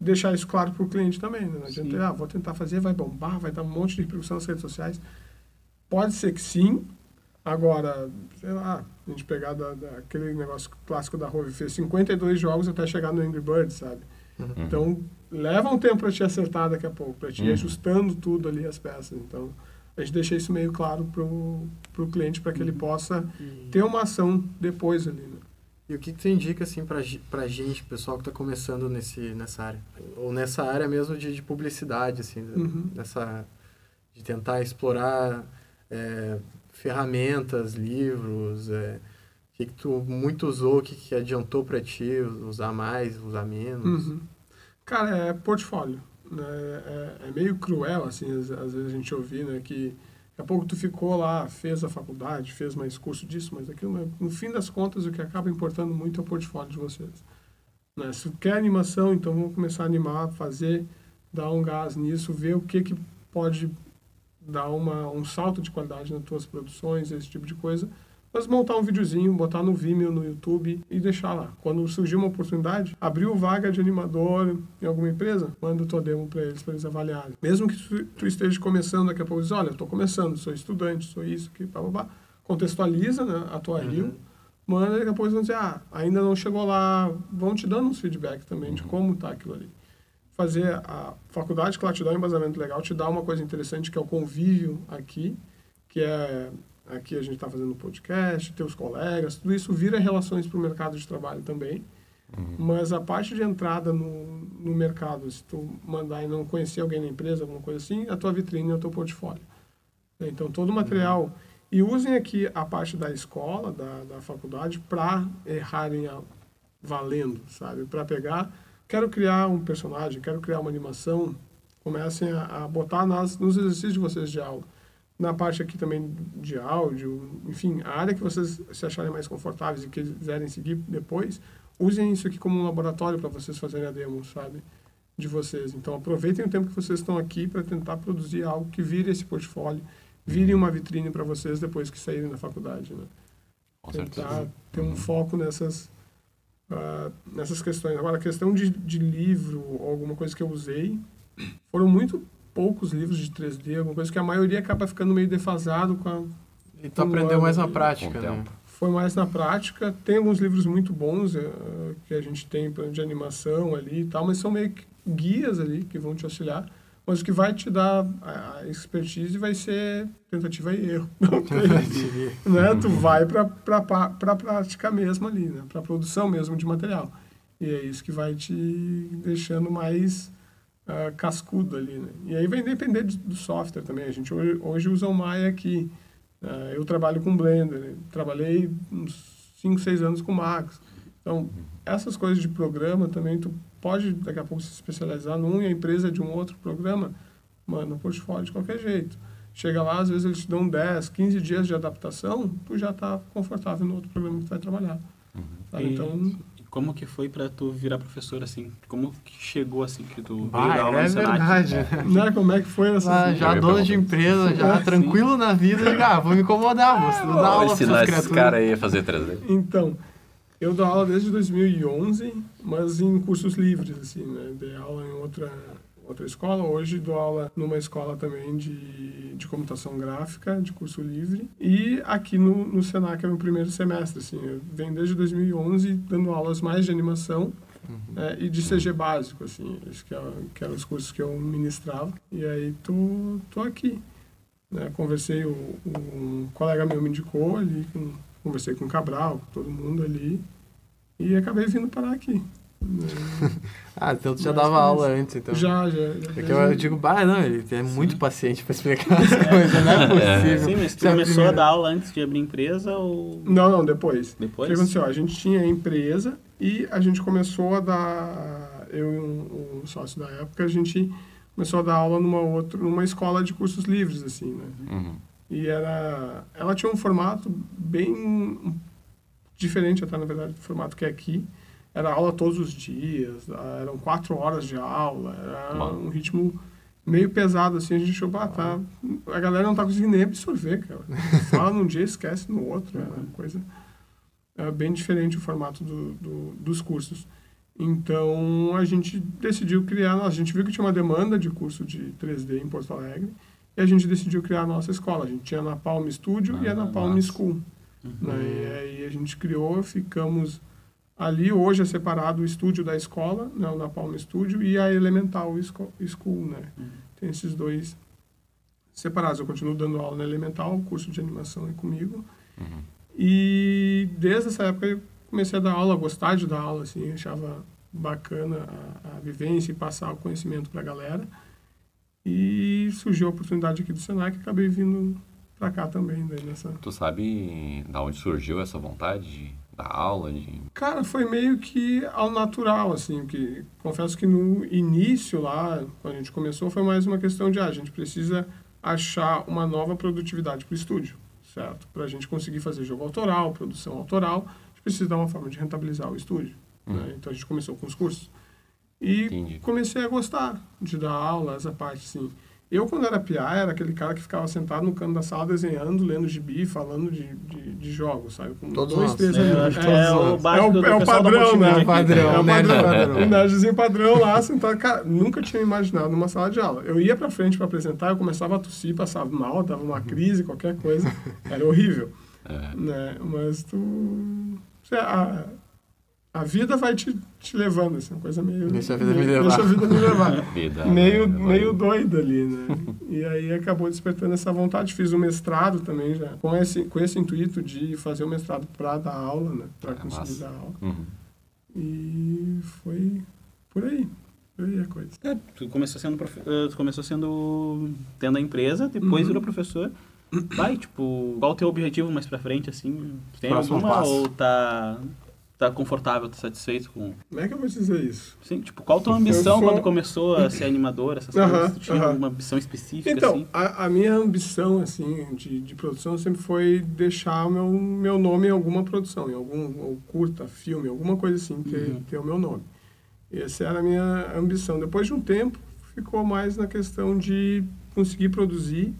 [SPEAKER 4] deixar isso claro para o cliente também. Né? Não adianta,
[SPEAKER 2] Sim.
[SPEAKER 4] ah, vou tentar fazer, vai bombar, vai dar um monte de repercussão nas redes sociais. Pode ser que sim. Agora, sei lá, a gente pegar da, da- aquele negócio clássico da Rove, fez 52 jogos até chegar no Angry Birds, sabe?
[SPEAKER 1] Uhum.
[SPEAKER 4] Então, leva um tempo para te acertar daqui a pouco, para te ir
[SPEAKER 1] Uhum.
[SPEAKER 4] ajustando tudo ali as peças. Então, a gente deixa isso meio claro pro, pro cliente para que ele possa
[SPEAKER 3] E,
[SPEAKER 4] ter uma ação depois ali, né?
[SPEAKER 3] e o que, tu indica, assim, pra, ge- pra gente, pessoal que tá começando nesse, nessa área? Ou nessa área mesmo de, de publicidade, assim,
[SPEAKER 4] Uhum.
[SPEAKER 3] nessa... De tentar explorar é, ferramentas, livros, é, o que, que tu muito usou, o que, que adiantou pra ti, usar mais, usar menos?
[SPEAKER 4] Uhum. Cara, é portfólio. Né? É, é meio cruel, assim, às, às vezes a gente ouvir, né? Que daqui a pouco tu ficou lá, fez a faculdade, fez mais curso disso, mas aquilo, no fim das contas, o que acaba importando muito é o portfólio de vocês. Né? Se quer animação, então vamos começar a animar, fazer, dar um gás nisso, ver o que que pode dar uma, um salto de qualidade nas tuas produções, esse tipo de coisa. Mas montar um videozinho, botar no Vimeo, no YouTube e deixar lá. Quando surgir uma oportunidade, abriu vaga de animador em alguma empresa, manda o tua demo para eles, para eles avaliarem. Mesmo que tu, esteja começando, daqui a pouco diz, olha, eu estou começando, sou estudante, sou isso, que pá, pá, pá. Contextualiza né, a tua
[SPEAKER 3] Uhum.
[SPEAKER 4] rio, manda, pouco eles vão dizer, ah, ainda não chegou lá, vão te dando uns feedback também de como tá aquilo ali fazer a faculdade, que ela te dá um embasamento legal, te dá uma coisa interessante que é o convívio aqui, que é aqui a gente está fazendo podcast, teus colegas, tudo isso vira relações para o mercado de trabalho também. Mas a parte de entrada no, no mercado, se tu mandar e não conhecer alguém na empresa, alguma coisa assim, a tua vitrine é o teu portfólio. Então, todo o material. E usem aqui a parte da escola, da, da faculdade, para errarem a, valendo, sabe? Para pegar, quero criar um personagem, quero criar uma animação, comecem a, a botar nas, nos exercícios de vocês de aula. Na parte aqui também de áudio, enfim, a área que vocês se acharem mais confortáveis e quiserem seguir depois, usem isso aqui como um laboratório para vocês fazerem a demo, sabe? De vocês. Então, aproveitem o tempo que vocês estão aqui para tentar produzir algo que vire esse portfólio, vire uma vitrine para vocês depois que saírem da faculdade, né?
[SPEAKER 1] Com
[SPEAKER 4] tentar
[SPEAKER 1] certeza.
[SPEAKER 4] ter um foco nessas ah, nessas questões. Agora, a questão de, de livro ou alguma coisa que eu usei, foram muito poucos livros de 3D, alguma coisa que a maioria acaba ficando meio defasado com a,
[SPEAKER 3] E tu aprendeu mais na prática, né?
[SPEAKER 4] foi mais na prática. Tem alguns livros muito bons eh, que a gente tem plano de animação ali e tal, mas são meio que guias ali que vão te auxiliar. Mas o que vai te dar a a expertise vai ser tentativa e erro. Não tem, né? Tu vai para a prática mesmo ali, né? para a produção mesmo de material. E é isso que vai te deixando mais ah, cascudo ali. Né? E aí vai depender de- do software também. A gente hoje, hoje usa o Maya aqui. Ah, eu trabalho com Blender. né? Trabalhei uns 5, 6 anos com Max. Então, essas coisas de programa também, tu pode daqui a pouco se especializar num e a empresa de um outro programa, mano, portfólio de qualquer jeito. Chega lá, às vezes eles te dão 10, 15 dias de adaptação, tu já está confortável no outro programa que tu vai trabalhar.
[SPEAKER 2] E-
[SPEAKER 4] Então,
[SPEAKER 2] como que foi pra tu virar professor, assim? Como que chegou, assim, que tu veio
[SPEAKER 3] Ah,
[SPEAKER 2] dar aula
[SPEAKER 3] é
[SPEAKER 2] no
[SPEAKER 3] verdade.
[SPEAKER 4] né, como é que foi essa...
[SPEAKER 3] Ah, já dono de empresa, já
[SPEAKER 4] É,
[SPEAKER 3] tranquilo na vida, digo, ah, vou me incomodar, vou dar
[SPEAKER 1] Vou
[SPEAKER 3] aula pra
[SPEAKER 1] ensinar
[SPEAKER 3] essas criaturas.
[SPEAKER 1] caras aí a fazer 3D.
[SPEAKER 4] Então, eu dou aula desde 2011, mas em cursos livres, assim, né? Dei aula em outra, outra escola. Hoje dou aula numa escola também de, de computação gráfica, de curso livre. E aqui no, no Senac é meu primeiro semestre, assim. Eu venho desde 2011 dando aulas mais de animação né, e de CG básico, assim. Isso que, é, que eram os cursos que eu ministrava. E aí tô, tô aqui. Né? Conversei, o, um colega meu me indicou ali, com, conversei com o Cabral, com todo mundo ali, e acabei vindo parar aqui.
[SPEAKER 3] Ah, então tu já
[SPEAKER 4] Mais
[SPEAKER 3] dava
[SPEAKER 4] por
[SPEAKER 3] aula antes, então.
[SPEAKER 4] Já, já. já
[SPEAKER 3] É que eu, eu digo, bah, não, ele é muito paciente pra explicar as coisas, não é possível.
[SPEAKER 2] Sim, mas tu
[SPEAKER 3] é a
[SPEAKER 2] começou a dar aula antes de abrir empresa ou
[SPEAKER 4] Não, não, depois. O
[SPEAKER 2] depois?
[SPEAKER 4] que aconteceu? A gente tinha empresa e a gente começou a dar, eu e um, um sócio da época, a gente começou a dar aula numa outra, numa escola de cursos livres, assim, né?
[SPEAKER 1] Uhum.
[SPEAKER 4] E era, ela tinha um formato bem diferente até, na verdade, do formato que é aqui. Era aula todos os dias, ah, eram quatro horas de aula, era
[SPEAKER 1] Uau.
[SPEAKER 4] um ritmo meio pesado, assim, a gente achou, ah, tá, a galera não tá conseguindo nem absorver, cara. Fala num dia, esquece no outro, era uma coisa é, bem diferente o formato do, do- dos cursos. Então, a gente decidiu criar, a gente viu que tinha uma demanda de curso de 3D em Porto Alegre, e a gente decidiu criar a nossa escola. A gente tinha na Palm Studio e a
[SPEAKER 1] Ah,
[SPEAKER 4] na Palm
[SPEAKER 1] massa.
[SPEAKER 4] School. Né? E aí a gente criou, ficamos ali. Hoje é separado o estúdio da escola, né? o na Palm Studio, e a Elemental School. Né? Tem esses dois separados. Eu continuo dando aula na Elemental, o curso de animação é comigo.
[SPEAKER 1] Uhum.
[SPEAKER 4] E desde essa época eu comecei a dar aula, a gostar de dar aula, assim, achava bacana a, a vivência e passar o conhecimento para a galera. E surgiu a oportunidade aqui do Senac acabei vindo para cá também, daí nessa...
[SPEAKER 1] Tu sabe da onde surgiu essa vontade dar aula? De...
[SPEAKER 4] Cara, foi meio que ao natural, assim, que confesso que no início lá, quando a gente começou, foi mais uma questão de, ah, a gente precisa achar uma nova produtividade para o estúdio, certo? Para a gente conseguir fazer jogo autoral, produção autoral, a gente precisa dar uma forma de rentabilizar o estúdio. né? Então a gente começou com os cursos. E
[SPEAKER 1] Entendi.
[SPEAKER 4] comecei a gostar de dar aula, essa parte, assim. Eu, quando era PA, era aquele cara que ficava sentado no canto da sala desenhando, lendo gibi, falando de, de, de jogos, sabe? Com
[SPEAKER 3] Todos
[SPEAKER 4] dois,
[SPEAKER 3] nós.
[SPEAKER 4] três
[SPEAKER 2] É, que
[SPEAKER 3] Todos
[SPEAKER 2] é o básico
[SPEAKER 4] É o-
[SPEAKER 2] do
[SPEAKER 4] é o
[SPEAKER 2] pessoal da
[SPEAKER 4] padrão,
[SPEAKER 2] multimídia
[SPEAKER 4] né?
[SPEAKER 2] aqui.
[SPEAKER 3] Padrão,
[SPEAKER 4] É o
[SPEAKER 3] né,
[SPEAKER 4] padrão,
[SPEAKER 3] né, padrão.
[SPEAKER 4] O nerdzinho padrão lá, sentado. Cara, nunca tinha imaginado numa sala de aula. Eu ia pra frente pra apresentar, eu começava a tossir, passava mal, dava uma crise, qualquer coisa. Era horrível.
[SPEAKER 1] É,
[SPEAKER 4] Né? Mas tu... sei, A, a vida vai te, te levando, assim, uma coisa meio...
[SPEAKER 3] Deixa a vida me
[SPEAKER 4] meio-
[SPEAKER 3] levar.
[SPEAKER 4] Deixa a vida me levar.
[SPEAKER 1] vida,
[SPEAKER 4] meio,
[SPEAKER 1] né?
[SPEAKER 4] meio doida ali, né? E aí acabou despertando essa vontade. Fiz um mestrado também já, com esse, com esse intuito de fazer o mestrado para dar aula, né? Para
[SPEAKER 1] É
[SPEAKER 4] conseguir
[SPEAKER 1] massa.
[SPEAKER 4] dar aula.
[SPEAKER 1] Uhum.
[SPEAKER 4] E foi por aí. Por aí a coisa.
[SPEAKER 2] É, tu começou sendo, profe- eh, tu começou sendo tendo a empresa, depois
[SPEAKER 4] Uhum.
[SPEAKER 2] virou professor. Vai, tipo, qual o teu objetivo mais pra frente, assim? Tem
[SPEAKER 3] Próximo
[SPEAKER 2] alguma
[SPEAKER 3] passo.
[SPEAKER 2] ou tá tá confortável, tá satisfeito com...
[SPEAKER 4] Como é que eu vou dizer isso?
[SPEAKER 2] Sim, tipo, qual a tua ambição
[SPEAKER 4] sou-
[SPEAKER 2] quando começou a ser animador, essas
[SPEAKER 4] Aham,
[SPEAKER 2] coisas? Tu tinha
[SPEAKER 4] aham.
[SPEAKER 2] alguma ambição específica,
[SPEAKER 4] Então,
[SPEAKER 2] assim?
[SPEAKER 4] a, a minha ambição, assim, de, de produção sempre foi deixar o meu, meu nome em alguma produção, em algum curta, filme, alguma coisa assim, ter,
[SPEAKER 2] Uhum.
[SPEAKER 4] ter o meu nome. Essa era a minha ambição. Depois de um tempo, ficou mais na questão de conseguir produzir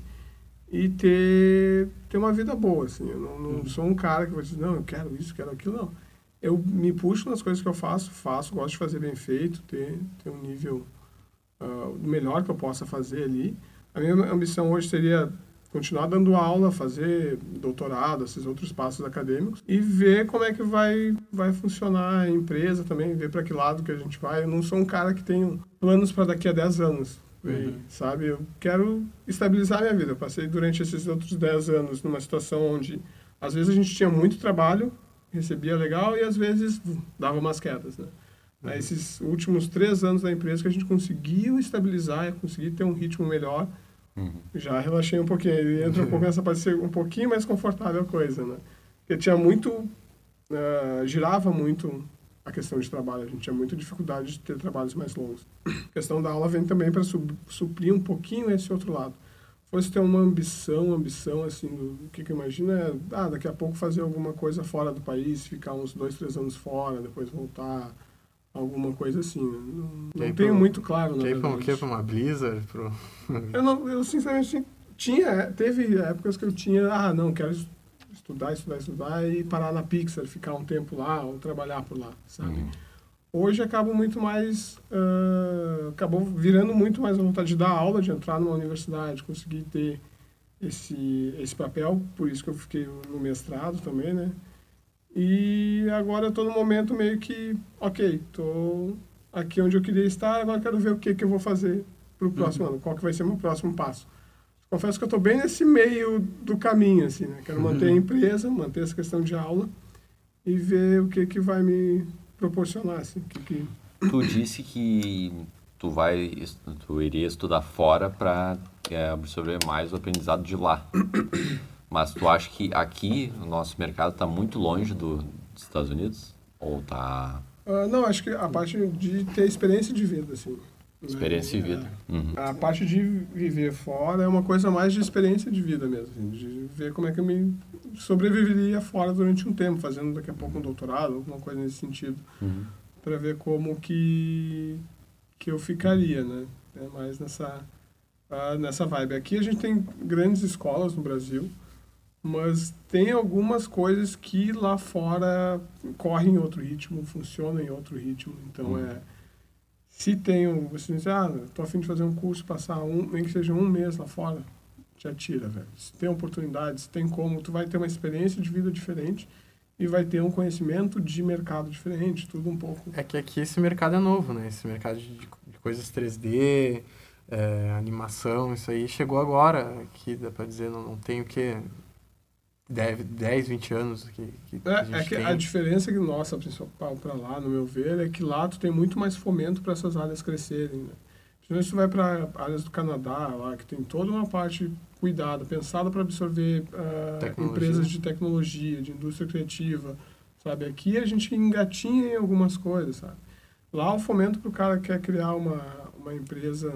[SPEAKER 4] e ter, ter uma vida boa, assim. Eu não, não sou um cara que vai dizer, não, eu quero isso, quero aquilo, não. Eu me puxo nas coisas que eu faço, faço, gosto de fazer bem feito, ter, ter um nível o melhor que eu possa fazer ali. A minha ambição hoje seria continuar dando aula, fazer doutorado, esses outros passos acadêmicos e ver como é que vai vai funcionar a empresa também, ver para que lado que a gente vai. Eu não sou um cara que tem planos para daqui a 10 anos,
[SPEAKER 2] Uhum.
[SPEAKER 4] sabe? Eu quero estabilizar minha vida. Eu passei durante esses outros 10 anos numa situação onde às vezes a gente tinha muito trabalho, recebia legal e às vezes dava umas quedas, né? Aí, Esses últimos três anos da empresa que a gente conseguiu estabilizar e conseguir ter um ritmo melhor,
[SPEAKER 1] Uhum.
[SPEAKER 4] já relaxei um pouquinho. Aí entra parte de ser um pouquinho mais confortável a coisa, né? Porque tinha muito... ah, girava muito a questão de trabalho. A gente tinha muita dificuldade de ter trabalhos mais longos. A questão da aula vem também para suprir um pouquinho esse outro lado. Fosse ter uma ambição, ambição, assim, do, que, que eu imagino é, ah, daqui a pouco fazer alguma coisa fora do país, ficar uns dois, três anos fora, depois voltar, alguma coisa assim. né? Não, não tenho
[SPEAKER 3] pro-
[SPEAKER 4] muito claro, na
[SPEAKER 3] aí pra o
[SPEAKER 4] verdade.
[SPEAKER 3] quê? Pra uma Blizzard? Pro...
[SPEAKER 4] Eu, não, eu sinceramente tinha, teve épocas que eu tinha, ah, não, quero es- estudar, estudar, estudar e parar na Pixar, ficar um tempo lá ou trabalhar por lá, sabe?
[SPEAKER 1] Uhum.
[SPEAKER 4] Hoje acabo muito mais, ah, acabou virando muito mais a vontade de dar aula, de entrar numa universidade, conseguir ter esse, esse papel, por isso que eu fiquei no mestrado também, né? E agora eu tô no momento meio que, ok, tô aqui onde eu queria estar, agora quero ver o que que eu vou fazer pro próximo ano, qual que vai ser o meu próximo passo. Confesso que eu tô bem nesse meio do caminho, assim, né? Quero manter a empresa, manter essa questão de aula e ver o que que vai me proporcionar, assim, que que...
[SPEAKER 1] Tu disse que tu vai, tu iria estudar fora para absorver mais o aprendizado de lá. Mas tu acha que aqui o nosso mercado está muito longe do, dos Estados Unidos? Ou tá
[SPEAKER 4] Ah, não, acho que a parte de ter experiência de vida, assim.
[SPEAKER 1] Experiência de vida? Uhum.
[SPEAKER 4] A parte de viver fora é uma coisa mais de experiência de vida mesmo, assim, de ver como é que eu me sobreviveria fora durante um tempo, fazendo daqui a pouco um doutorado, alguma coisa nesse sentido,
[SPEAKER 1] Uhum.
[SPEAKER 4] para ver como que que eu ficaria, né? É mais nessa ah, nessa vibe. Aqui a gente tem grandes escolas no Brasil, mas tem algumas coisas que lá fora correm em outro ritmo, funcionam em outro ritmo. Então
[SPEAKER 1] Uhum.
[SPEAKER 4] é se tem um, você diz, ah, tô a fim de fazer um curso, passar um, nem que seja um mês lá fora, te atira, velho. Se tem oportunidade, se tem como, tu vai ter uma experiência de vida diferente e vai ter um conhecimento de mercado diferente, tudo um pouco.
[SPEAKER 3] É que aqui esse mercado é novo, né? Esse mercado de, de coisas 3D, é, animação, isso aí chegou agora. Aqui dá pra dizer, não, não tem o quê? 10, 10 20 anos que, que a gente
[SPEAKER 4] É, é que
[SPEAKER 3] tem.
[SPEAKER 4] a diferença que nossa principal para lá, no meu ver, é que lá tu tem muito mais fomento para essas áreas crescerem. Né? Principalmente se tu vai para áreas do Canadá, lá que tem toda uma parte cuidada, pensada para absorver
[SPEAKER 3] Tecnologia.
[SPEAKER 4] empresas de tecnologia, de indústria criativa, sabe? Aqui a gente engatinha em algumas coisas, sabe? Lá o fomento para o cara que quer criar uma, uma empresa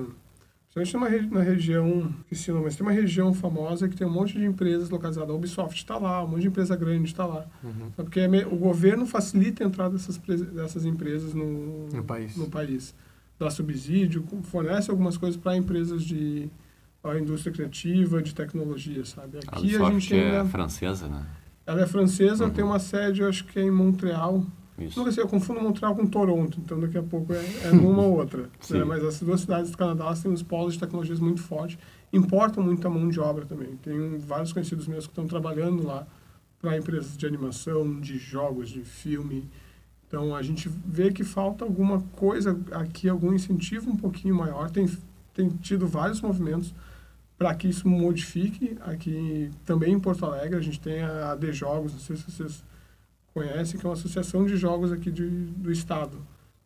[SPEAKER 4] Principalmente numa re- na região, esqueci o nome, mas tem uma região famosa que tem um monte de empresas localizadas. A Ubisoft está lá, um monte de empresa grande está lá.
[SPEAKER 3] Uhum.
[SPEAKER 4] Sabe? Porque é o governo facilita a entrada dessas, dessas empresas no,
[SPEAKER 3] No país.
[SPEAKER 4] no país. Dá subsídio, fornece algumas coisas para empresas de a indústria criativa, de tecnologia, sabe?
[SPEAKER 1] A
[SPEAKER 4] Aqui a,
[SPEAKER 1] Ubisoft
[SPEAKER 4] gente ainda...
[SPEAKER 1] é francesa, né?
[SPEAKER 4] Ela é francesa,
[SPEAKER 1] Uhum.
[SPEAKER 4] tem uma sede, eu acho que é em Montreal.
[SPEAKER 1] Isso.
[SPEAKER 4] Nunca sei, eu confundo Montreal com Toronto, então daqui a pouco é, é numa ou outra. Né? Mas essas duas cidades do Canadá têm uns polos de tecnologias muito fortes, importam muita mão de obra também. Tem vários conhecidos meus que estão trabalhando lá para empresas de animação, de jogos, de filme. Então a gente vê que falta alguma coisa aqui, algum incentivo um pouquinho maior. Tem, tem tido vários movimentos para que isso modifique. Aqui também em Porto Alegre a gente tem a AD Jogos, não sei se vocês conhecem, que é uma associação de jogos aqui de, do estado.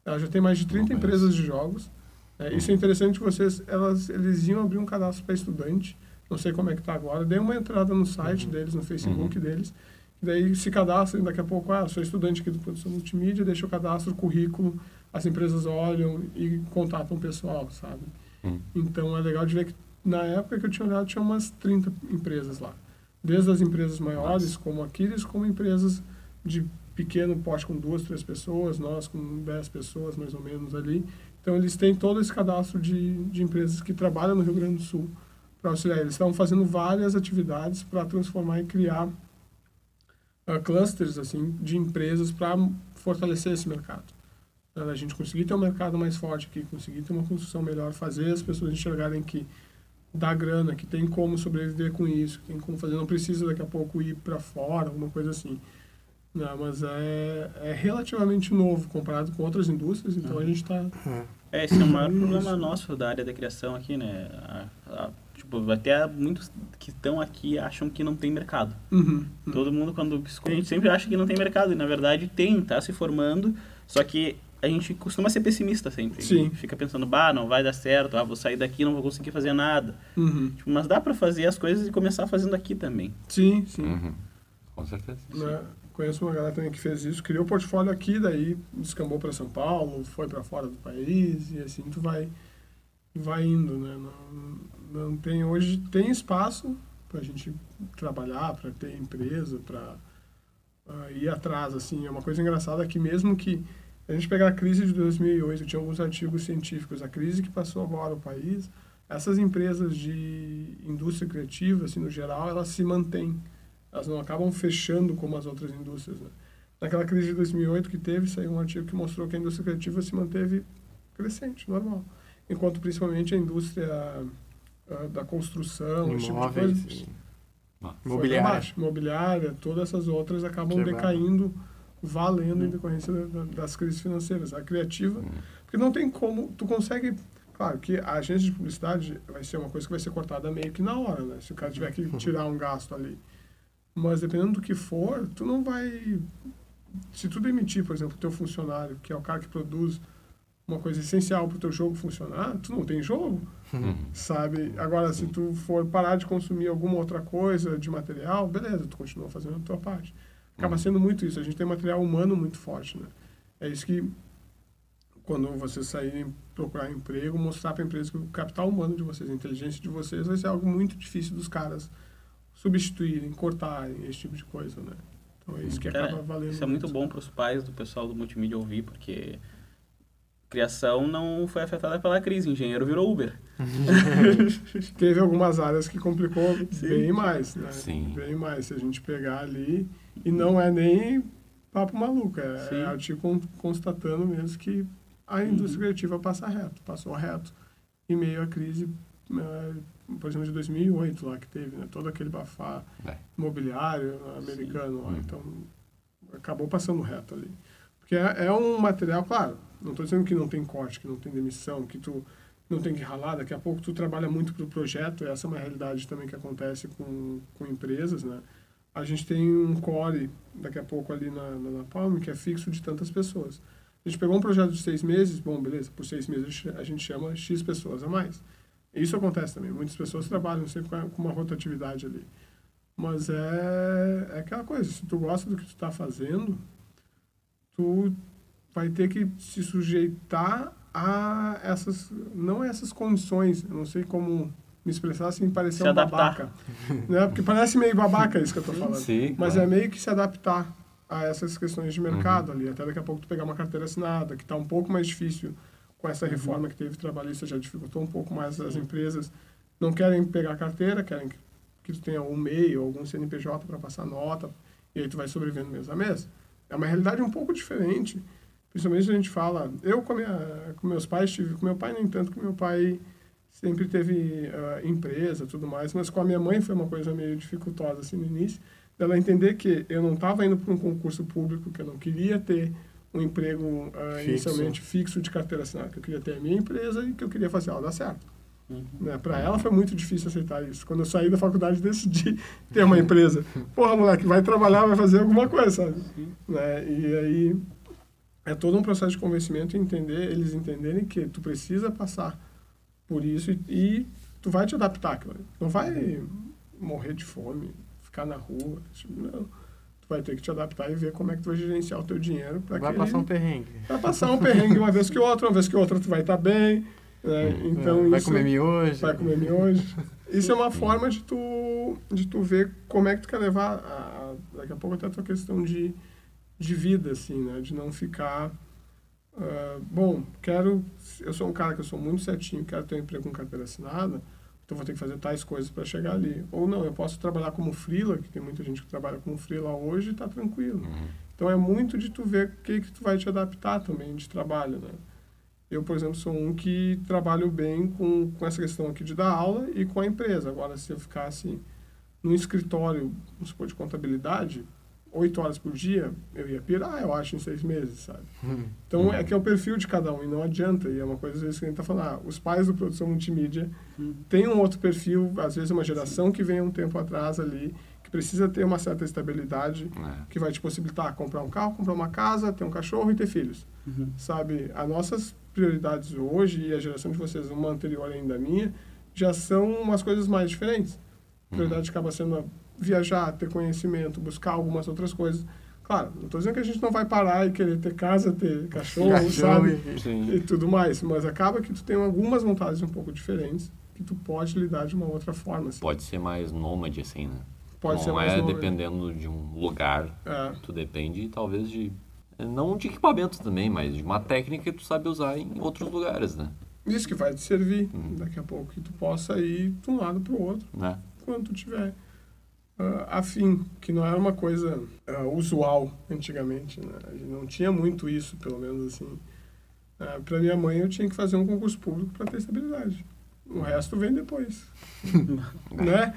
[SPEAKER 4] Ela já tem mais de 30
[SPEAKER 1] conheço.
[SPEAKER 4] empresas de jogos. É, isso é interessante vocês, elas, eles iam abrir um cadastro para estudante. Não sei como é que está agora. Dei uma entrada no site
[SPEAKER 3] Uhum.
[SPEAKER 4] deles, no Facebook deles, daí se cadastra, daqui a pouco, ah, sou estudante aqui do produção multimídia, deixa o cadastro, o currículo, as empresas olham e contatam o pessoal, sabe?
[SPEAKER 1] Hum.
[SPEAKER 4] Então é legal de ver que na época que eu tinha olhado tinha umas 30 empresas lá. Desde as empresas maiores,
[SPEAKER 1] Nossa.
[SPEAKER 4] como a Aquiles, como empresas de pequeno porte com duas, três pessoas, nós com dez pessoas mais ou menos ali. Então eles têm todo esse cadastro de, de empresas que trabalham no Rio Grande do Sul para auxiliar. Eles estavam fazendo várias atividades para transformar e criar uh, clusters assim de empresas para fortalecer esse mercado. A gente conseguir ter um mercado mais forte aqui, conseguir ter uma construção melhor, fazer as pessoas enxergarem que dá grana, que tem como sobreviver com isso, que tem como fazer, não precisa daqui a pouco ir para fora, alguma coisa assim. Não, mas é, é relativamente novo comparado com outras indústrias, então a gente está
[SPEAKER 2] É, esse é o maior problema nosso da área da criação aqui, né? A- a- tipo, até muitos que estão aqui acham que não tem mercado.
[SPEAKER 4] Uhum.
[SPEAKER 2] Todo mundo, quando a gente sempre acha que não tem mercado, e na verdade tem, tá se formando, só que a gente costuma ser pessimista sempre.
[SPEAKER 4] Sim.
[SPEAKER 2] Fica pensando, bah, não vai dar certo, ah, vou sair daqui, não vou conseguir fazer nada.
[SPEAKER 4] Uhum.
[SPEAKER 2] Tipo, mas dá pra fazer as coisas e começar fazendo aqui também.
[SPEAKER 4] Sim, sim.
[SPEAKER 1] Uhum. Com certeza.
[SPEAKER 4] Né? Conheço uma galera também que fez isso, criou portfólio aqui, daí descambou para São Paulo, foi para fora do país e assim tu vai vai indo, né? Não, não tem hoje tem espaço para a gente trabalhar, para ter empresa, para ir atrás assim. É uma coisa engraçada que mesmo que a gente pegar a crise de 2008, tinha alguns artigos científicos, a crise que passou agora o país, essas empresas de indústria criativa, assim, no geral, elas se mantêm elas não acabam fechando como as outras indústrias. Né? Naquela crise de 2008 que teve, saiu um artigo que mostrou que a indústria criativa se manteve crescente, normal. Enquanto principalmente a indústria ah, da construção, esse tipo de
[SPEAKER 3] Imóveis,
[SPEAKER 4] coisa,
[SPEAKER 3] imobiliária.
[SPEAKER 4] baixo. Imobiliária, todas essas outras acabam decaindo, valendo em decorrência da- da- das crises financeiras. A criativa, porque não tem como, tu consegue... Claro que a agência de publicidade vai ser uma coisa que vai ser cortada meio que na hora, né? Se o cara tiver que tirar um gasto ali. Mas dependendo do que for, tu não vai. Se tu demitir, por exemplo, o teu funcionário, que é o cara que produz uma coisa essencial para o teu jogo funcionar, tu não tem jogo, sabe? Agora, se tu for parar de consumir alguma outra coisa de material, beleza, tu continua fazendo a tua parte. Acaba sendo muito isso. A gente tem material humano muito forte, né? É isso que, quando vocês saírem procurar emprego, mostrar para a empresa que o capital humano de vocês, a inteligência de vocês, vai ser algo muito difícil dos caras substituírem, cortarem, esse tipo de coisa, né? Então é isso que
[SPEAKER 2] Cara,
[SPEAKER 4] acaba valendo.
[SPEAKER 2] Isso é muito bom para os pais do pessoal do multimídia ouvir, porque criação não foi afetada pela crise, engenheiro virou Uber.
[SPEAKER 4] Teve algumas áreas que complicou
[SPEAKER 2] Sim.
[SPEAKER 4] bem mais, né?
[SPEAKER 1] Sim.
[SPEAKER 4] Bem mais. Se a gente pegar ali, e não é nem papo maluco, é,
[SPEAKER 2] Sim.
[SPEAKER 4] é artigo con- constatando mesmo que a indústria criativa passa reto, passou reto, em meio à crise, eh, por exemplo, de 2008 lá que teve, né? Todo aquele bafá
[SPEAKER 1] É.
[SPEAKER 4] imobiliário americano lá,
[SPEAKER 1] Uhum.
[SPEAKER 4] então acabou passando reto ali. Porque é, é um material, claro, não estou dizendo que não tem corte, que não tem demissão, que tu não tem que ralar, daqui a pouco tu trabalha muito para o projeto, essa é uma realidade também que acontece com, com empresas, né? A gente tem um core, daqui a pouco ali na, na, na Palm, que é fixo de tantas pessoas. A gente pegou um projeto de seis meses, bom, beleza, por seis meses a gente chama X pessoas a mais. Isso acontece também, muitas pessoas trabalham sempre com uma rotatividade ali. Mas é, é aquela coisa, se tu gosta do que tu está fazendo, tu vai ter que se sujeitar a essas, não essas condições, eu não sei como me expressar sem parecer
[SPEAKER 2] Se
[SPEAKER 4] um
[SPEAKER 2] adaptar.
[SPEAKER 4] babaca. Né? Porque parece meio babaca isso que eu tô falando.
[SPEAKER 1] Sim,
[SPEAKER 4] Mas
[SPEAKER 1] claro.
[SPEAKER 4] é meio que se adaptar a essas questões de
[SPEAKER 1] Uhum.
[SPEAKER 4] mercado ali, até daqui a pouco tu pegar uma carteira assinada, que está um pouco mais difícil com essa reforma que teve trabalhista, já dificultou um pouco mais as empresas. Não querem pegar carteira, querem que, tu tenha um MEI ou algum CNPJ para passar nota, e aí tu vai sobrevivendo mês a mês. É uma realidade um pouco diferente, principalmente se a gente fala... Eu com, minha, com meus pais tive... Com meu pai nem tanto, que meu pai sempre teve ah, empresa tudo mais, mas com a minha mãe foi uma coisa meio dificultosa assim no início, dela entender que eu não estava indo para um concurso público, que eu não queria ter um emprego ah,
[SPEAKER 3] Fixo.
[SPEAKER 4] inicialmente fixo de carteira assinada, que eu queria ter a minha empresa e que eu queria fazer ela dar certo.
[SPEAKER 2] Uhum.
[SPEAKER 4] Né? Para ela foi muito difícil aceitar isso. Quando eu saí da faculdade, decidi ter uma empresa. Porra, moleque, vai trabalhar, vai fazer alguma coisa, sabe? Né? E aí é todo um processo de convencimento e entender, eles entenderem que tu precisa passar por isso e, e tu vai te adaptar, cara. Não vai morrer de fome, ficar na rua. tipo, Não. Vai ter que te adaptar e ver como é que tu vai gerenciar o teu dinheiro para
[SPEAKER 3] Vai
[SPEAKER 4] que
[SPEAKER 3] passar um perrengue.
[SPEAKER 4] vai passar um perrengue uma vez que outra, uma vez que outra tu vai estar bem, né? Então
[SPEAKER 3] É, vai
[SPEAKER 4] isso
[SPEAKER 3] comer miojo.
[SPEAKER 4] vai comer miojo. Isso é uma forma de tu, de tu ver como é que tu quer levar, a, a- daqui a pouco até a tua questão de, de vida, assim, né? De não ficar... ah, bom, quero... Eu sou um cara que eu sou muito certinho, quero ter um emprego com carteira assinada, então vou ter que fazer tais coisas para chegar ali. Ou não, eu posso trabalhar como freela, que tem muita gente que trabalha como freela hoje e tá tranquilo. Então é muito de tu ver o que que tu vai te adaptar também de trabalho, né? Eu, por exemplo, sou um que trabalho bem com, com essa questão aqui de dar aula e com a empresa. Agora, se eu ficasse num escritório, vamos supor, de contabilidade, oito horas por dia, eu ia pirar, eu acho, em seis meses, sabe?
[SPEAKER 3] Hum.
[SPEAKER 4] Então, é que é o perfil de cada um e não adianta. E é uma coisa, às vezes, que a gente está falando. Ah, os pais do produção multimídia têm um outro perfil, às vezes, uma geração que vem um tempo atrás ali, que precisa ter uma certa estabilidade,
[SPEAKER 1] É.
[SPEAKER 4] que vai te possibilitar comprar um carro, comprar uma casa, ter um cachorro e ter filhos.
[SPEAKER 2] Uhum.
[SPEAKER 4] Sabe, as nossas prioridades hoje e a geração de vocês, uma anterior ainda minha, já são umas coisas mais diferentes. A prioridade acaba sendo viajar, ter conhecimento, buscar algumas outras coisas. Claro, não estou dizendo que a gente não vai parar e querer ter casa, ter cachorro,
[SPEAKER 3] Cachorro
[SPEAKER 4] sabe?
[SPEAKER 1] Sim.
[SPEAKER 4] E tudo mais, mas acaba que tu tem algumas vontades um pouco diferentes que tu pode lidar de uma outra forma. Assim.
[SPEAKER 1] Pode ser mais nômade, assim, né?
[SPEAKER 4] Pode
[SPEAKER 1] não
[SPEAKER 4] ser mais
[SPEAKER 1] é
[SPEAKER 4] nômade.
[SPEAKER 1] dependendo de um lugar.
[SPEAKER 4] É.
[SPEAKER 1] Tu depende, talvez, de... Não de equipamento também, mas de uma técnica que tu sabe usar em outros lugares, né?
[SPEAKER 4] Isso que vai te servir
[SPEAKER 1] Uhum.
[SPEAKER 4] daqui a pouco, que tu possa ir de um lado para o outro.
[SPEAKER 1] né?
[SPEAKER 4] quando tu tiver ah, afim, que não era uma coisa ah, usual antigamente, né? A gente não tinha muito isso, pelo menos assim. para minha mãe eu tinha que fazer um concurso público para ter estabilidade. O resto vem depois, né?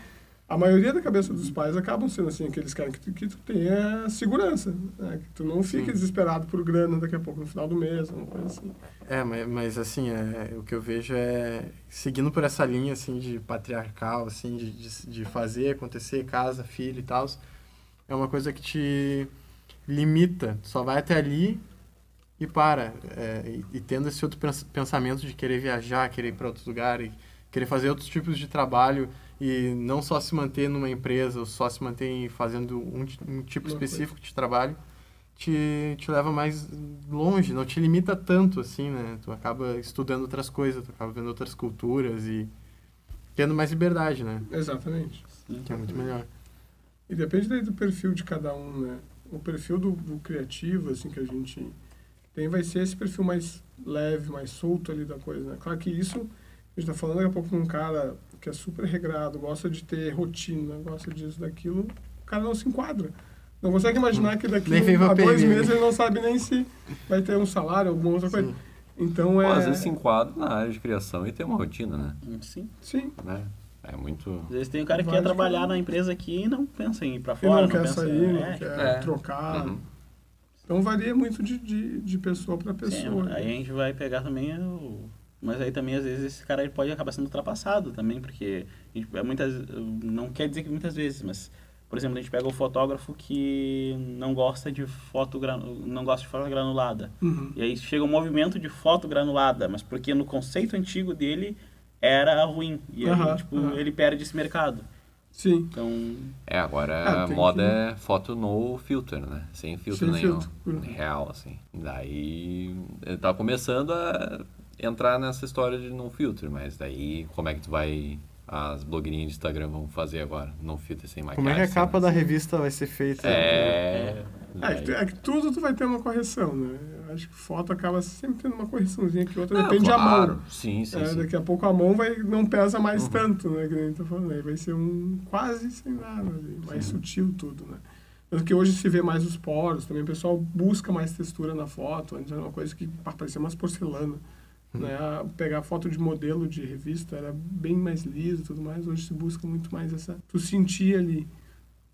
[SPEAKER 4] A maioria da cabeça dos pais acabam sendo assim, que eles querem que tu, que tu tenha segurança, né? que tu não fique
[SPEAKER 3] Sim.
[SPEAKER 4] desesperado por grana daqui a pouco no final do mês, uma coisa assim.
[SPEAKER 3] É, mas, mas assim, é, o que eu vejo é seguindo por essa linha assim de patriarcal, assim, de, de, de fazer acontecer casa, filho e tal, é uma coisa que te limita. Tu só vai até ali e para. É, e, e tendo esse outro pens- pensamento de querer viajar, querer ir para outros lugares, querer fazer outros tipos de trabalho e não só se manter numa empresa ou só se manter fazendo um, um tipo
[SPEAKER 4] Uma coisa.
[SPEAKER 3] específico de trabalho te, te leva mais longe, não te limita tanto assim, né? Tu acaba estudando outras coisas, tu acaba vendo outras culturas e tendo mais liberdade, né?
[SPEAKER 4] Exatamente.
[SPEAKER 3] Que é muito melhor.
[SPEAKER 4] E depende daí do perfil de cada um, né? O perfil do, do criativo, assim, que a gente tem, vai ser esse perfil mais leve, mais solto ali da coisa, né? Claro que isso, a gente tá falando daqui a pouco de um cara que é super regrado, gosta de ter rotina, gosta disso, daquilo, o cara não se enquadra. Não consegue imaginar que daqui a dois
[SPEAKER 3] PM.
[SPEAKER 4] meses ele não sabe nem se vai ter um salário, alguma outra coisa.
[SPEAKER 3] Sim.
[SPEAKER 4] Então
[SPEAKER 1] Pô,
[SPEAKER 4] é...
[SPEAKER 1] às vezes se enquadra na área de criação e tem uma rotina, né?
[SPEAKER 2] Sim.
[SPEAKER 4] Sim,
[SPEAKER 1] né? É muito...
[SPEAKER 2] Às vezes tem um cara que quer trabalhar na empresa aqui e não pensa em ir pra
[SPEAKER 4] ele
[SPEAKER 2] fora.
[SPEAKER 4] não quer
[SPEAKER 2] pensa,
[SPEAKER 4] sair, não
[SPEAKER 2] é,
[SPEAKER 4] quer
[SPEAKER 1] É.
[SPEAKER 4] trocar.
[SPEAKER 1] Uhum.
[SPEAKER 4] Então varia muito de, de, de pessoa para
[SPEAKER 2] Sim,
[SPEAKER 4] pessoa. né?
[SPEAKER 2] aí a gente vai pegar também o... Mas aí também, às vezes, esse cara ele pode acabar sendo ultrapassado também, porque é muitas, não quer dizer que muitas vezes, mas, por exemplo, a gente pega o fotógrafo que não gosta de foto, não gosta de foto granulada.
[SPEAKER 4] Uhum.
[SPEAKER 2] E aí chega um movimento de foto granulada, mas porque no conceito antigo dele era ruim. E aí,
[SPEAKER 4] Aham,
[SPEAKER 2] tipo,
[SPEAKER 4] aham.
[SPEAKER 2] ele perde esse mercado.
[SPEAKER 4] Sim.
[SPEAKER 2] Então,
[SPEAKER 1] É, agora
[SPEAKER 4] Ah,
[SPEAKER 1] moda
[SPEAKER 4] que-
[SPEAKER 1] é foto no filter, né? Sem filtro
[SPEAKER 4] Sem
[SPEAKER 1] nenhum.
[SPEAKER 4] filtro. Uhum.
[SPEAKER 1] Real, assim. Daí ele tá começando a entrar nessa história de no filtro, mas daí como é que tu vai. As blogueirinhas de Instagram vão fazer agora? No filtro sem maquiagem.
[SPEAKER 3] Como é que a capa da revista vai ser feita?
[SPEAKER 1] É.
[SPEAKER 4] É que, tu- é que tudo tu vai ter uma correção, né? Acho que foto acaba sempre tendo uma correçãozinha que outra,
[SPEAKER 1] Não,
[SPEAKER 4] depende da
[SPEAKER 1] claro.
[SPEAKER 4] mão.
[SPEAKER 1] Sim, sim,
[SPEAKER 4] É,
[SPEAKER 1] sim.
[SPEAKER 4] daqui a pouco a mão vai, não pesa mais
[SPEAKER 1] Uhum.
[SPEAKER 4] tanto, né? Que nem tá falando. Aí vai ser um quase sem nada ali, mais sutil tudo, né? Tanto que hoje se vê mais os poros, também o pessoal busca mais textura na foto. Antes era uma coisa que parecia umas porcelana. Né? A- Pegar foto de modelo de revista era bem mais liso e tudo mais. Hoje se busca muito mais essa... Tu sentir ali,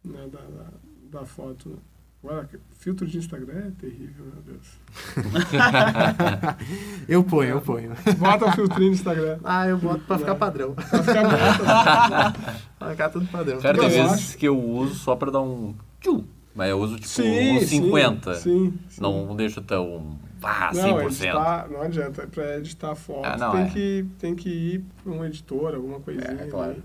[SPEAKER 4] né? Da, da, da foto, né? Agora, filtro de Instagram é terrível, meu Deus.
[SPEAKER 3] Eu ponho, eu ponho.
[SPEAKER 4] Bota um filtrinho no Instagram.
[SPEAKER 3] Ah, eu boto pra ficar
[SPEAKER 4] Não.
[SPEAKER 3] padrão.
[SPEAKER 4] Vai ficar bonito.
[SPEAKER 3] Pra ficar tudo padrão.
[SPEAKER 1] Cara, tem vezes
[SPEAKER 4] acho.
[SPEAKER 1] que eu uso só pra dar um. Tchum, mas eu uso tipo
[SPEAKER 4] Sim,
[SPEAKER 1] uns 50.
[SPEAKER 4] Sim, sim, sim.
[SPEAKER 1] Não deixo tão. Ah, 100%.
[SPEAKER 4] Não, editar, não adianta. Pra editar foto,
[SPEAKER 1] Ah, não,
[SPEAKER 4] tem,
[SPEAKER 1] é.
[SPEAKER 4] que, tem que ir pra um editor, alguma coisinha.
[SPEAKER 1] É, claro.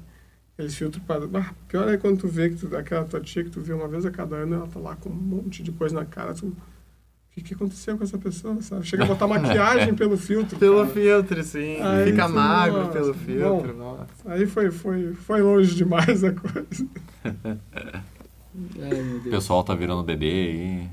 [SPEAKER 4] Eles filtram para. Ah, pior é quando tu vê que tu, aquela tua tia que tu vê uma vez a cada ano, ela tá lá com um monte de coisa na cara. Tu, o que, que aconteceu com essa pessoa, sabe? Chega a botar maquiagem pelo filtro.
[SPEAKER 3] Pelo
[SPEAKER 4] cara.
[SPEAKER 3] filtro, sim.
[SPEAKER 4] Aí
[SPEAKER 3] Fica
[SPEAKER 4] tu-
[SPEAKER 3] magro
[SPEAKER 4] nossa,
[SPEAKER 3] pelo
[SPEAKER 4] bom.
[SPEAKER 3] filtro. Nossa.
[SPEAKER 4] Aí foi, foi, foi longe demais a coisa.
[SPEAKER 2] Ai,
[SPEAKER 1] O pessoal tá virando bebê aí.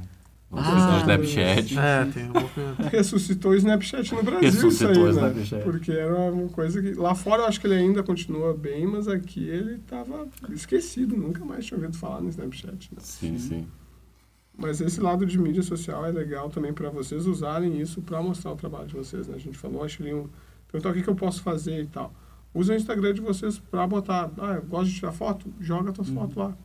[SPEAKER 3] Ah,
[SPEAKER 1] Snapchat.
[SPEAKER 3] É, tem um.
[SPEAKER 4] Ressuscitou o Snapchat no Brasil,
[SPEAKER 1] Ressuscitou
[SPEAKER 4] isso aí,
[SPEAKER 1] o
[SPEAKER 4] né?
[SPEAKER 1] Snapchat.
[SPEAKER 4] Porque era uma coisa que... Lá fora eu acho que ele ainda continua bem, mas aqui ele tava esquecido. Nunca mais tinha ouvido falar no Snapchat. né?
[SPEAKER 1] Sim, sim.
[SPEAKER 4] Mas esse lado de mídia social é legal também para vocês usarem isso para mostrar o trabalho de vocês, né? A gente falou, acho que um perguntou o que, que eu posso fazer e tal. Usa o Instagram de vocês para botar, ah, eu gosto de tirar foto, joga tuas fotos lá.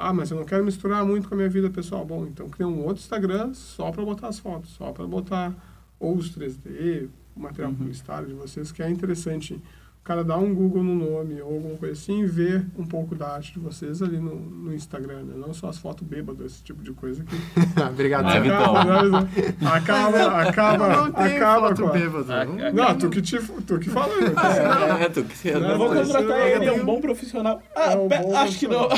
[SPEAKER 4] Ah, mas eu não quero misturar muito com a minha vida pessoal. Bom, então cria um outro Instagram só para botar as fotos, só para botar ou os 3D, o material publicitário de vocês, que é interessante. O cara dá um Google no nome ou alguma coisa assim e vê um pouco da arte de vocês ali no, no Instagram, né? Não só as fotos bêbadas, esse tipo de coisa que
[SPEAKER 3] Obrigado.
[SPEAKER 1] É,
[SPEAKER 3] Vitão.
[SPEAKER 4] Acaba, acaba,
[SPEAKER 3] Eu não
[SPEAKER 4] acaba
[SPEAKER 3] foto
[SPEAKER 4] com a...
[SPEAKER 3] bêbado.
[SPEAKER 2] Ah,
[SPEAKER 3] não-
[SPEAKER 2] ah,
[SPEAKER 4] Não, tu que, te, tu que falou. né?
[SPEAKER 1] É, tu que
[SPEAKER 4] Não,
[SPEAKER 2] Eu vou contratar
[SPEAKER 4] eu-
[SPEAKER 2] ele, é um bom profissional. Ah,
[SPEAKER 4] É um bom
[SPEAKER 2] acho que não.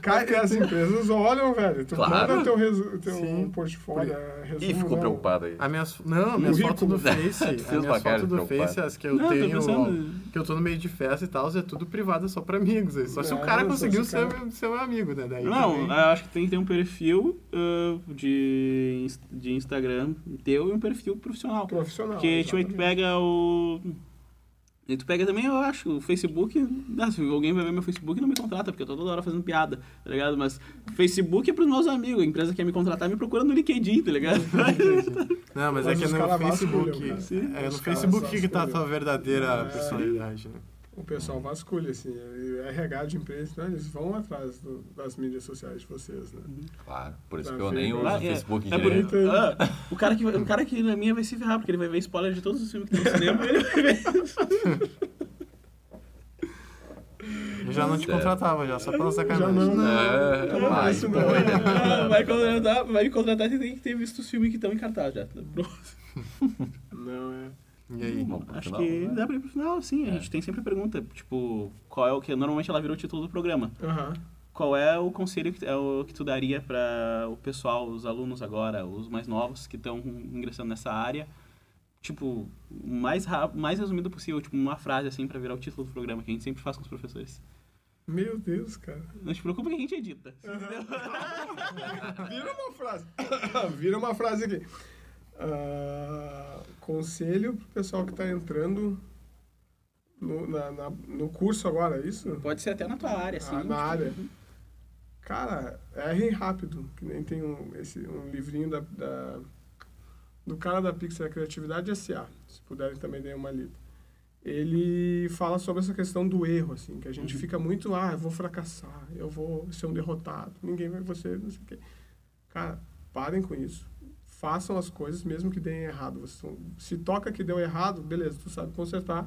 [SPEAKER 4] Cara, que as empresas olham, velho. Tu
[SPEAKER 1] Claro.
[SPEAKER 4] manda teu, resu, teu
[SPEAKER 3] Sim.
[SPEAKER 4] portfólio, é, resumo,
[SPEAKER 1] Ih, ficou
[SPEAKER 4] né?
[SPEAKER 1] preocupado aí.
[SPEAKER 3] As minhas, não, minhas fotos do Face, as minhas fotos do Face, as que eu
[SPEAKER 2] Não, tô
[SPEAKER 3] tenho,
[SPEAKER 2] pensando-
[SPEAKER 3] que eu tô no meio de festa e tal, é tudo privado, é só pra amigos. aí. Só se o
[SPEAKER 4] É,
[SPEAKER 3] cara conseguiu ser,
[SPEAKER 4] cara-
[SPEAKER 3] meu- ser meu amigo, né? Daí
[SPEAKER 2] Não,
[SPEAKER 3] também-
[SPEAKER 2] eu acho que tem que ter um perfil ah, de, de Instagram teu e um perfil profissional.
[SPEAKER 4] Profissional.
[SPEAKER 2] Porque tu
[SPEAKER 4] exatamente.
[SPEAKER 2] pega o. E tu pega também, eu acho, o Facebook. Ah, se alguém vai ver meu Facebook, não me contrata, porque eu tô toda hora fazendo piada, tá ligado? Mas Facebook é pros meus amigos. A empresa que quer me contratar me procura no LinkedIn, tá ligado?
[SPEAKER 3] Não, mas,
[SPEAKER 4] Mas
[SPEAKER 3] é que
[SPEAKER 4] os
[SPEAKER 3] no Facebook. É no Facebook que tá a tua verdadeira
[SPEAKER 4] É.
[SPEAKER 3] personalidade, né?
[SPEAKER 4] O pessoal vasculha, assim. é RH de empresa, né? eles vão atrás do- das mídias sociais de vocês, né?
[SPEAKER 1] Claro, por isso
[SPEAKER 4] Tá
[SPEAKER 1] que eu nem uso o
[SPEAKER 2] é.
[SPEAKER 1] Facebook
[SPEAKER 2] É
[SPEAKER 1] direito.
[SPEAKER 2] bonito. Ah, o, cara que, o cara que na minha vai se ferrar, porque ele vai ver spoiler de todos os filmes que tem no cinema. Ele vai ver.
[SPEAKER 3] Eu já não te
[SPEAKER 1] Certo.
[SPEAKER 3] contratava, já, só pela sacanagem.
[SPEAKER 4] Já não,
[SPEAKER 1] É,
[SPEAKER 4] não,
[SPEAKER 1] vai,
[SPEAKER 4] isso não.
[SPEAKER 2] Ah, vai contratar, vai me contratar e tem que ter visto os filmes que estão em cartaz já. Pronto.
[SPEAKER 4] Não, é.
[SPEAKER 3] E aí?
[SPEAKER 1] Pro
[SPEAKER 2] Acho
[SPEAKER 1] final,
[SPEAKER 2] que
[SPEAKER 1] né?
[SPEAKER 2] dá pra ir pro final, sim. A gente tem sempre a pergunta, tipo, qual é o que. Normalmente ela vira o título do programa.
[SPEAKER 4] Aham.
[SPEAKER 2] Qual é o conselho que, é o, que tu daria para o pessoal, os alunos agora, os mais novos que estão ingressando nessa área? Tipo, o mais, ra- mais resumido possível, tipo, uma frase assim para virar o título do programa, que a gente sempre faz com os professores.
[SPEAKER 4] Meu Deus, cara.
[SPEAKER 2] Não te preocupa que a gente edita.
[SPEAKER 4] Vira uma frase. Vira uma frase aqui. Ah, conselho pro pessoal que tá entrando no, na- na- no curso agora, é isso?
[SPEAKER 2] Pode ser até na tua área, assim.
[SPEAKER 4] Ah, na área. Cara, errem rápido. Que nem tem um, esse, um livrinho da, da- do cara da Pixar Criatividade S.A. Se puderem também dar uma lida. Ele fala sobre essa questão do erro, assim, que a gente fica muito, ah, eu vou fracassar, eu vou ser um derrotado, ninguém vai você, não sei o quê. Cara, parem com isso. Façam as coisas mesmo que deem errado. Se toca que deu errado, beleza, tu sabe consertar,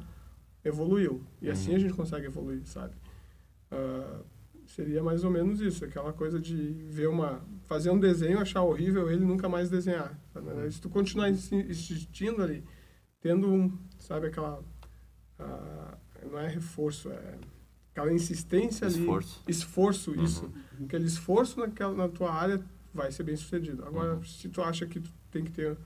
[SPEAKER 4] evoluiu. E assim a gente consegue evoluir, sabe? Ah, seria mais ou menos isso, aquela coisa de ver uma fazer um desenho, achar horrível ele nunca mais desenhar. Sabe? Se tu continuar insi- insistindo ali, tendo um, sabe aquela ah, não é reforço, é aquela insistência ali,
[SPEAKER 1] Esforço.
[SPEAKER 4] esforço isso, aquele esforço naquela na tua área vai ser bem sucedido. Agora,
[SPEAKER 1] Uhum.
[SPEAKER 4] se tu acha que tu tem que ter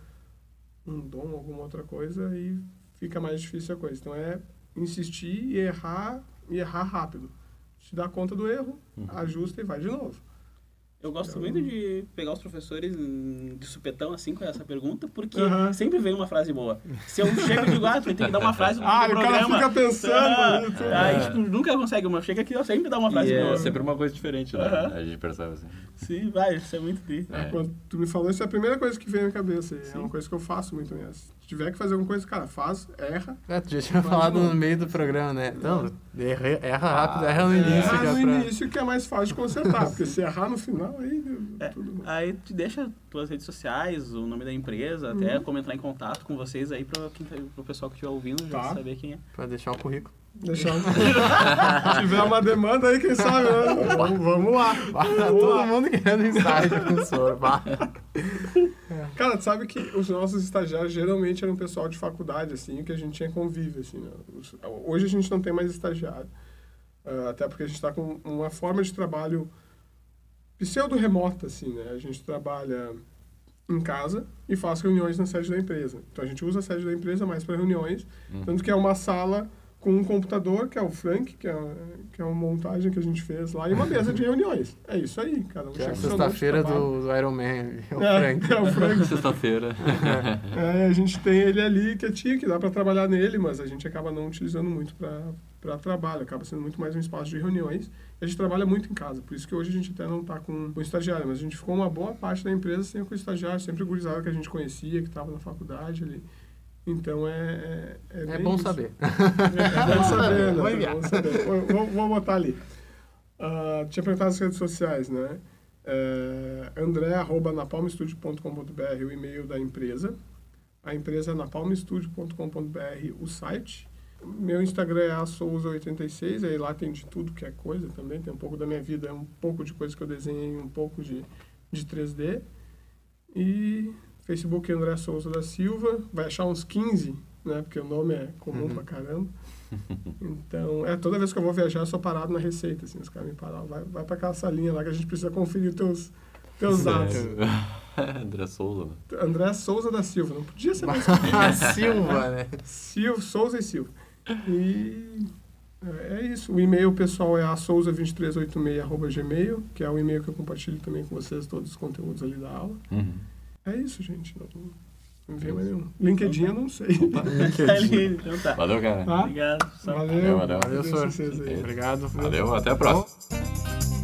[SPEAKER 4] um dom, alguma outra coisa, aí fica mais difícil a coisa. Então é insistir e errar e errar rápido. Te dá conta do erro,
[SPEAKER 1] Uhum.
[SPEAKER 4] ajusta e vai de novo.
[SPEAKER 2] Eu gosto muito de pegar os professores de supetão, assim, com essa pergunta, porque sempre vem uma frase boa. Se eu chego e digo, ah, tu ter que dar uma frase
[SPEAKER 4] Ah, e o cara fica pensando
[SPEAKER 2] Ah,
[SPEAKER 4] ali, tudo.
[SPEAKER 2] Aí,
[SPEAKER 1] É.
[SPEAKER 2] tipo, nunca consegue uma. Chega aqui, eu sempre dá uma frase
[SPEAKER 1] E é
[SPEAKER 2] boa.
[SPEAKER 1] sempre uma coisa diferente, né? A gente percebe assim.
[SPEAKER 2] Sim, vai, isso é muito tri.
[SPEAKER 1] É.
[SPEAKER 4] Quando tu me falou, isso é a primeira coisa que veio na cabeça. e É uma coisa que eu faço muito mesmo. Se tiver que fazer alguma coisa, cara, faz, erra.
[SPEAKER 3] É, tu já tinha falado no meio do programa, né? Não, erra, erra rápido,
[SPEAKER 1] Ah,
[SPEAKER 3] erra no
[SPEAKER 1] é.
[SPEAKER 3] início,
[SPEAKER 4] Erra
[SPEAKER 3] que é
[SPEAKER 4] no
[SPEAKER 3] pra...
[SPEAKER 4] início que é mais fácil de consertar, porque se errar no final, aí
[SPEAKER 2] É,
[SPEAKER 4] tudo...
[SPEAKER 2] Aí tu deixa tuas redes sociais, o nome da empresa, até
[SPEAKER 4] Uhum.
[SPEAKER 2] como entrar em contato com vocês aí quem tá- pro pessoal que estiver ouvindo já
[SPEAKER 4] Tá.
[SPEAKER 2] saber quem é.
[SPEAKER 3] pra deixar o currículo.
[SPEAKER 4] Deixar... Se tiver uma demanda aí, quem sabe, né? Vamos, vamos lá.
[SPEAKER 3] Ah, todo mundo querendo estágio com o senhor.
[SPEAKER 4] Cara, tu sabe que os nossos estagiários geralmente eram pessoal de faculdade, assim, que a gente tinha convívio, assim, né? Hoje a gente não tem mais estagiário. Ah, até porque a gente está com uma forma de trabalho pseudo-remota, assim, né? A gente trabalha em casa e faz reuniões na sede da empresa. Então a gente usa a sede da empresa mais para reuniões, tanto que é uma sala com um computador, que é o Frank, que é, que é uma montagem que a gente fez lá, e uma mesa de reuniões. É isso aí, cada um
[SPEAKER 3] Que é a sexta-feira do, do Iron Man, ali, o
[SPEAKER 4] É,
[SPEAKER 3] Frank.
[SPEAKER 4] é o Frank.
[SPEAKER 1] Sexta-feira.
[SPEAKER 4] É, a gente tem ele ali quietinho, que dá para trabalhar nele, mas a gente acaba não utilizando muito para trabalho, acaba sendo muito mais um espaço de reuniões. E a gente trabalha muito em casa, por isso que hoje a gente até não está com o estagiário, mas a gente ficou uma boa parte da empresa sempre com o estagiário, sempre o gurizada que a gente conhecia, que estava na faculdade ali. Então é. É,
[SPEAKER 3] É
[SPEAKER 4] bem
[SPEAKER 3] bom
[SPEAKER 4] isso.
[SPEAKER 3] saber.
[SPEAKER 4] É bom saber,
[SPEAKER 3] Vou
[SPEAKER 4] né? É
[SPEAKER 3] enviar.
[SPEAKER 4] bom saber. Vou, vou- vou botar ali. Ah, tinha perguntado as redes sociais, né? É, André, arroba napalmstudio.com.br, o e-mail da empresa. A empresa é napalmstudio.com.br, o site. Meu Instagram é asouza86, aí lá tem de tudo que é coisa também. Tem um pouco da minha vida, é um pouco de coisa que eu desenhei, um pouco de, de 3D. E Facebook André Souza da Silva, vai achar uns 15, né? Porque o nome é comum pra caramba. Então, é, toda vez que eu vou viajar, eu sou parado na Receita, assim, os caras me param, vai, vai pra aquela salinha lá que a gente precisa conferir teus, teus dados.
[SPEAKER 1] André Souza?
[SPEAKER 4] André Souza da Silva, não podia ser mais
[SPEAKER 3] Silva, né?
[SPEAKER 4] Silva, Souza e Silva. E é é isso. O e-mail pessoal é asouza2386.gmail, que é o e-mail que eu compartilho também com vocês todos os conteúdos ali da aula.
[SPEAKER 1] Uhum.
[SPEAKER 4] É isso, gente. Não, não vi mais nenhum. LinkedIn eu não sei.
[SPEAKER 2] Tá ali, então tá.
[SPEAKER 1] Valeu, cara.
[SPEAKER 4] Tá?
[SPEAKER 2] Obrigado. Só-
[SPEAKER 4] Valeu,
[SPEAKER 1] valeu.
[SPEAKER 3] Valeu, senhor. Obrigado.
[SPEAKER 1] Valeu, até a próxima.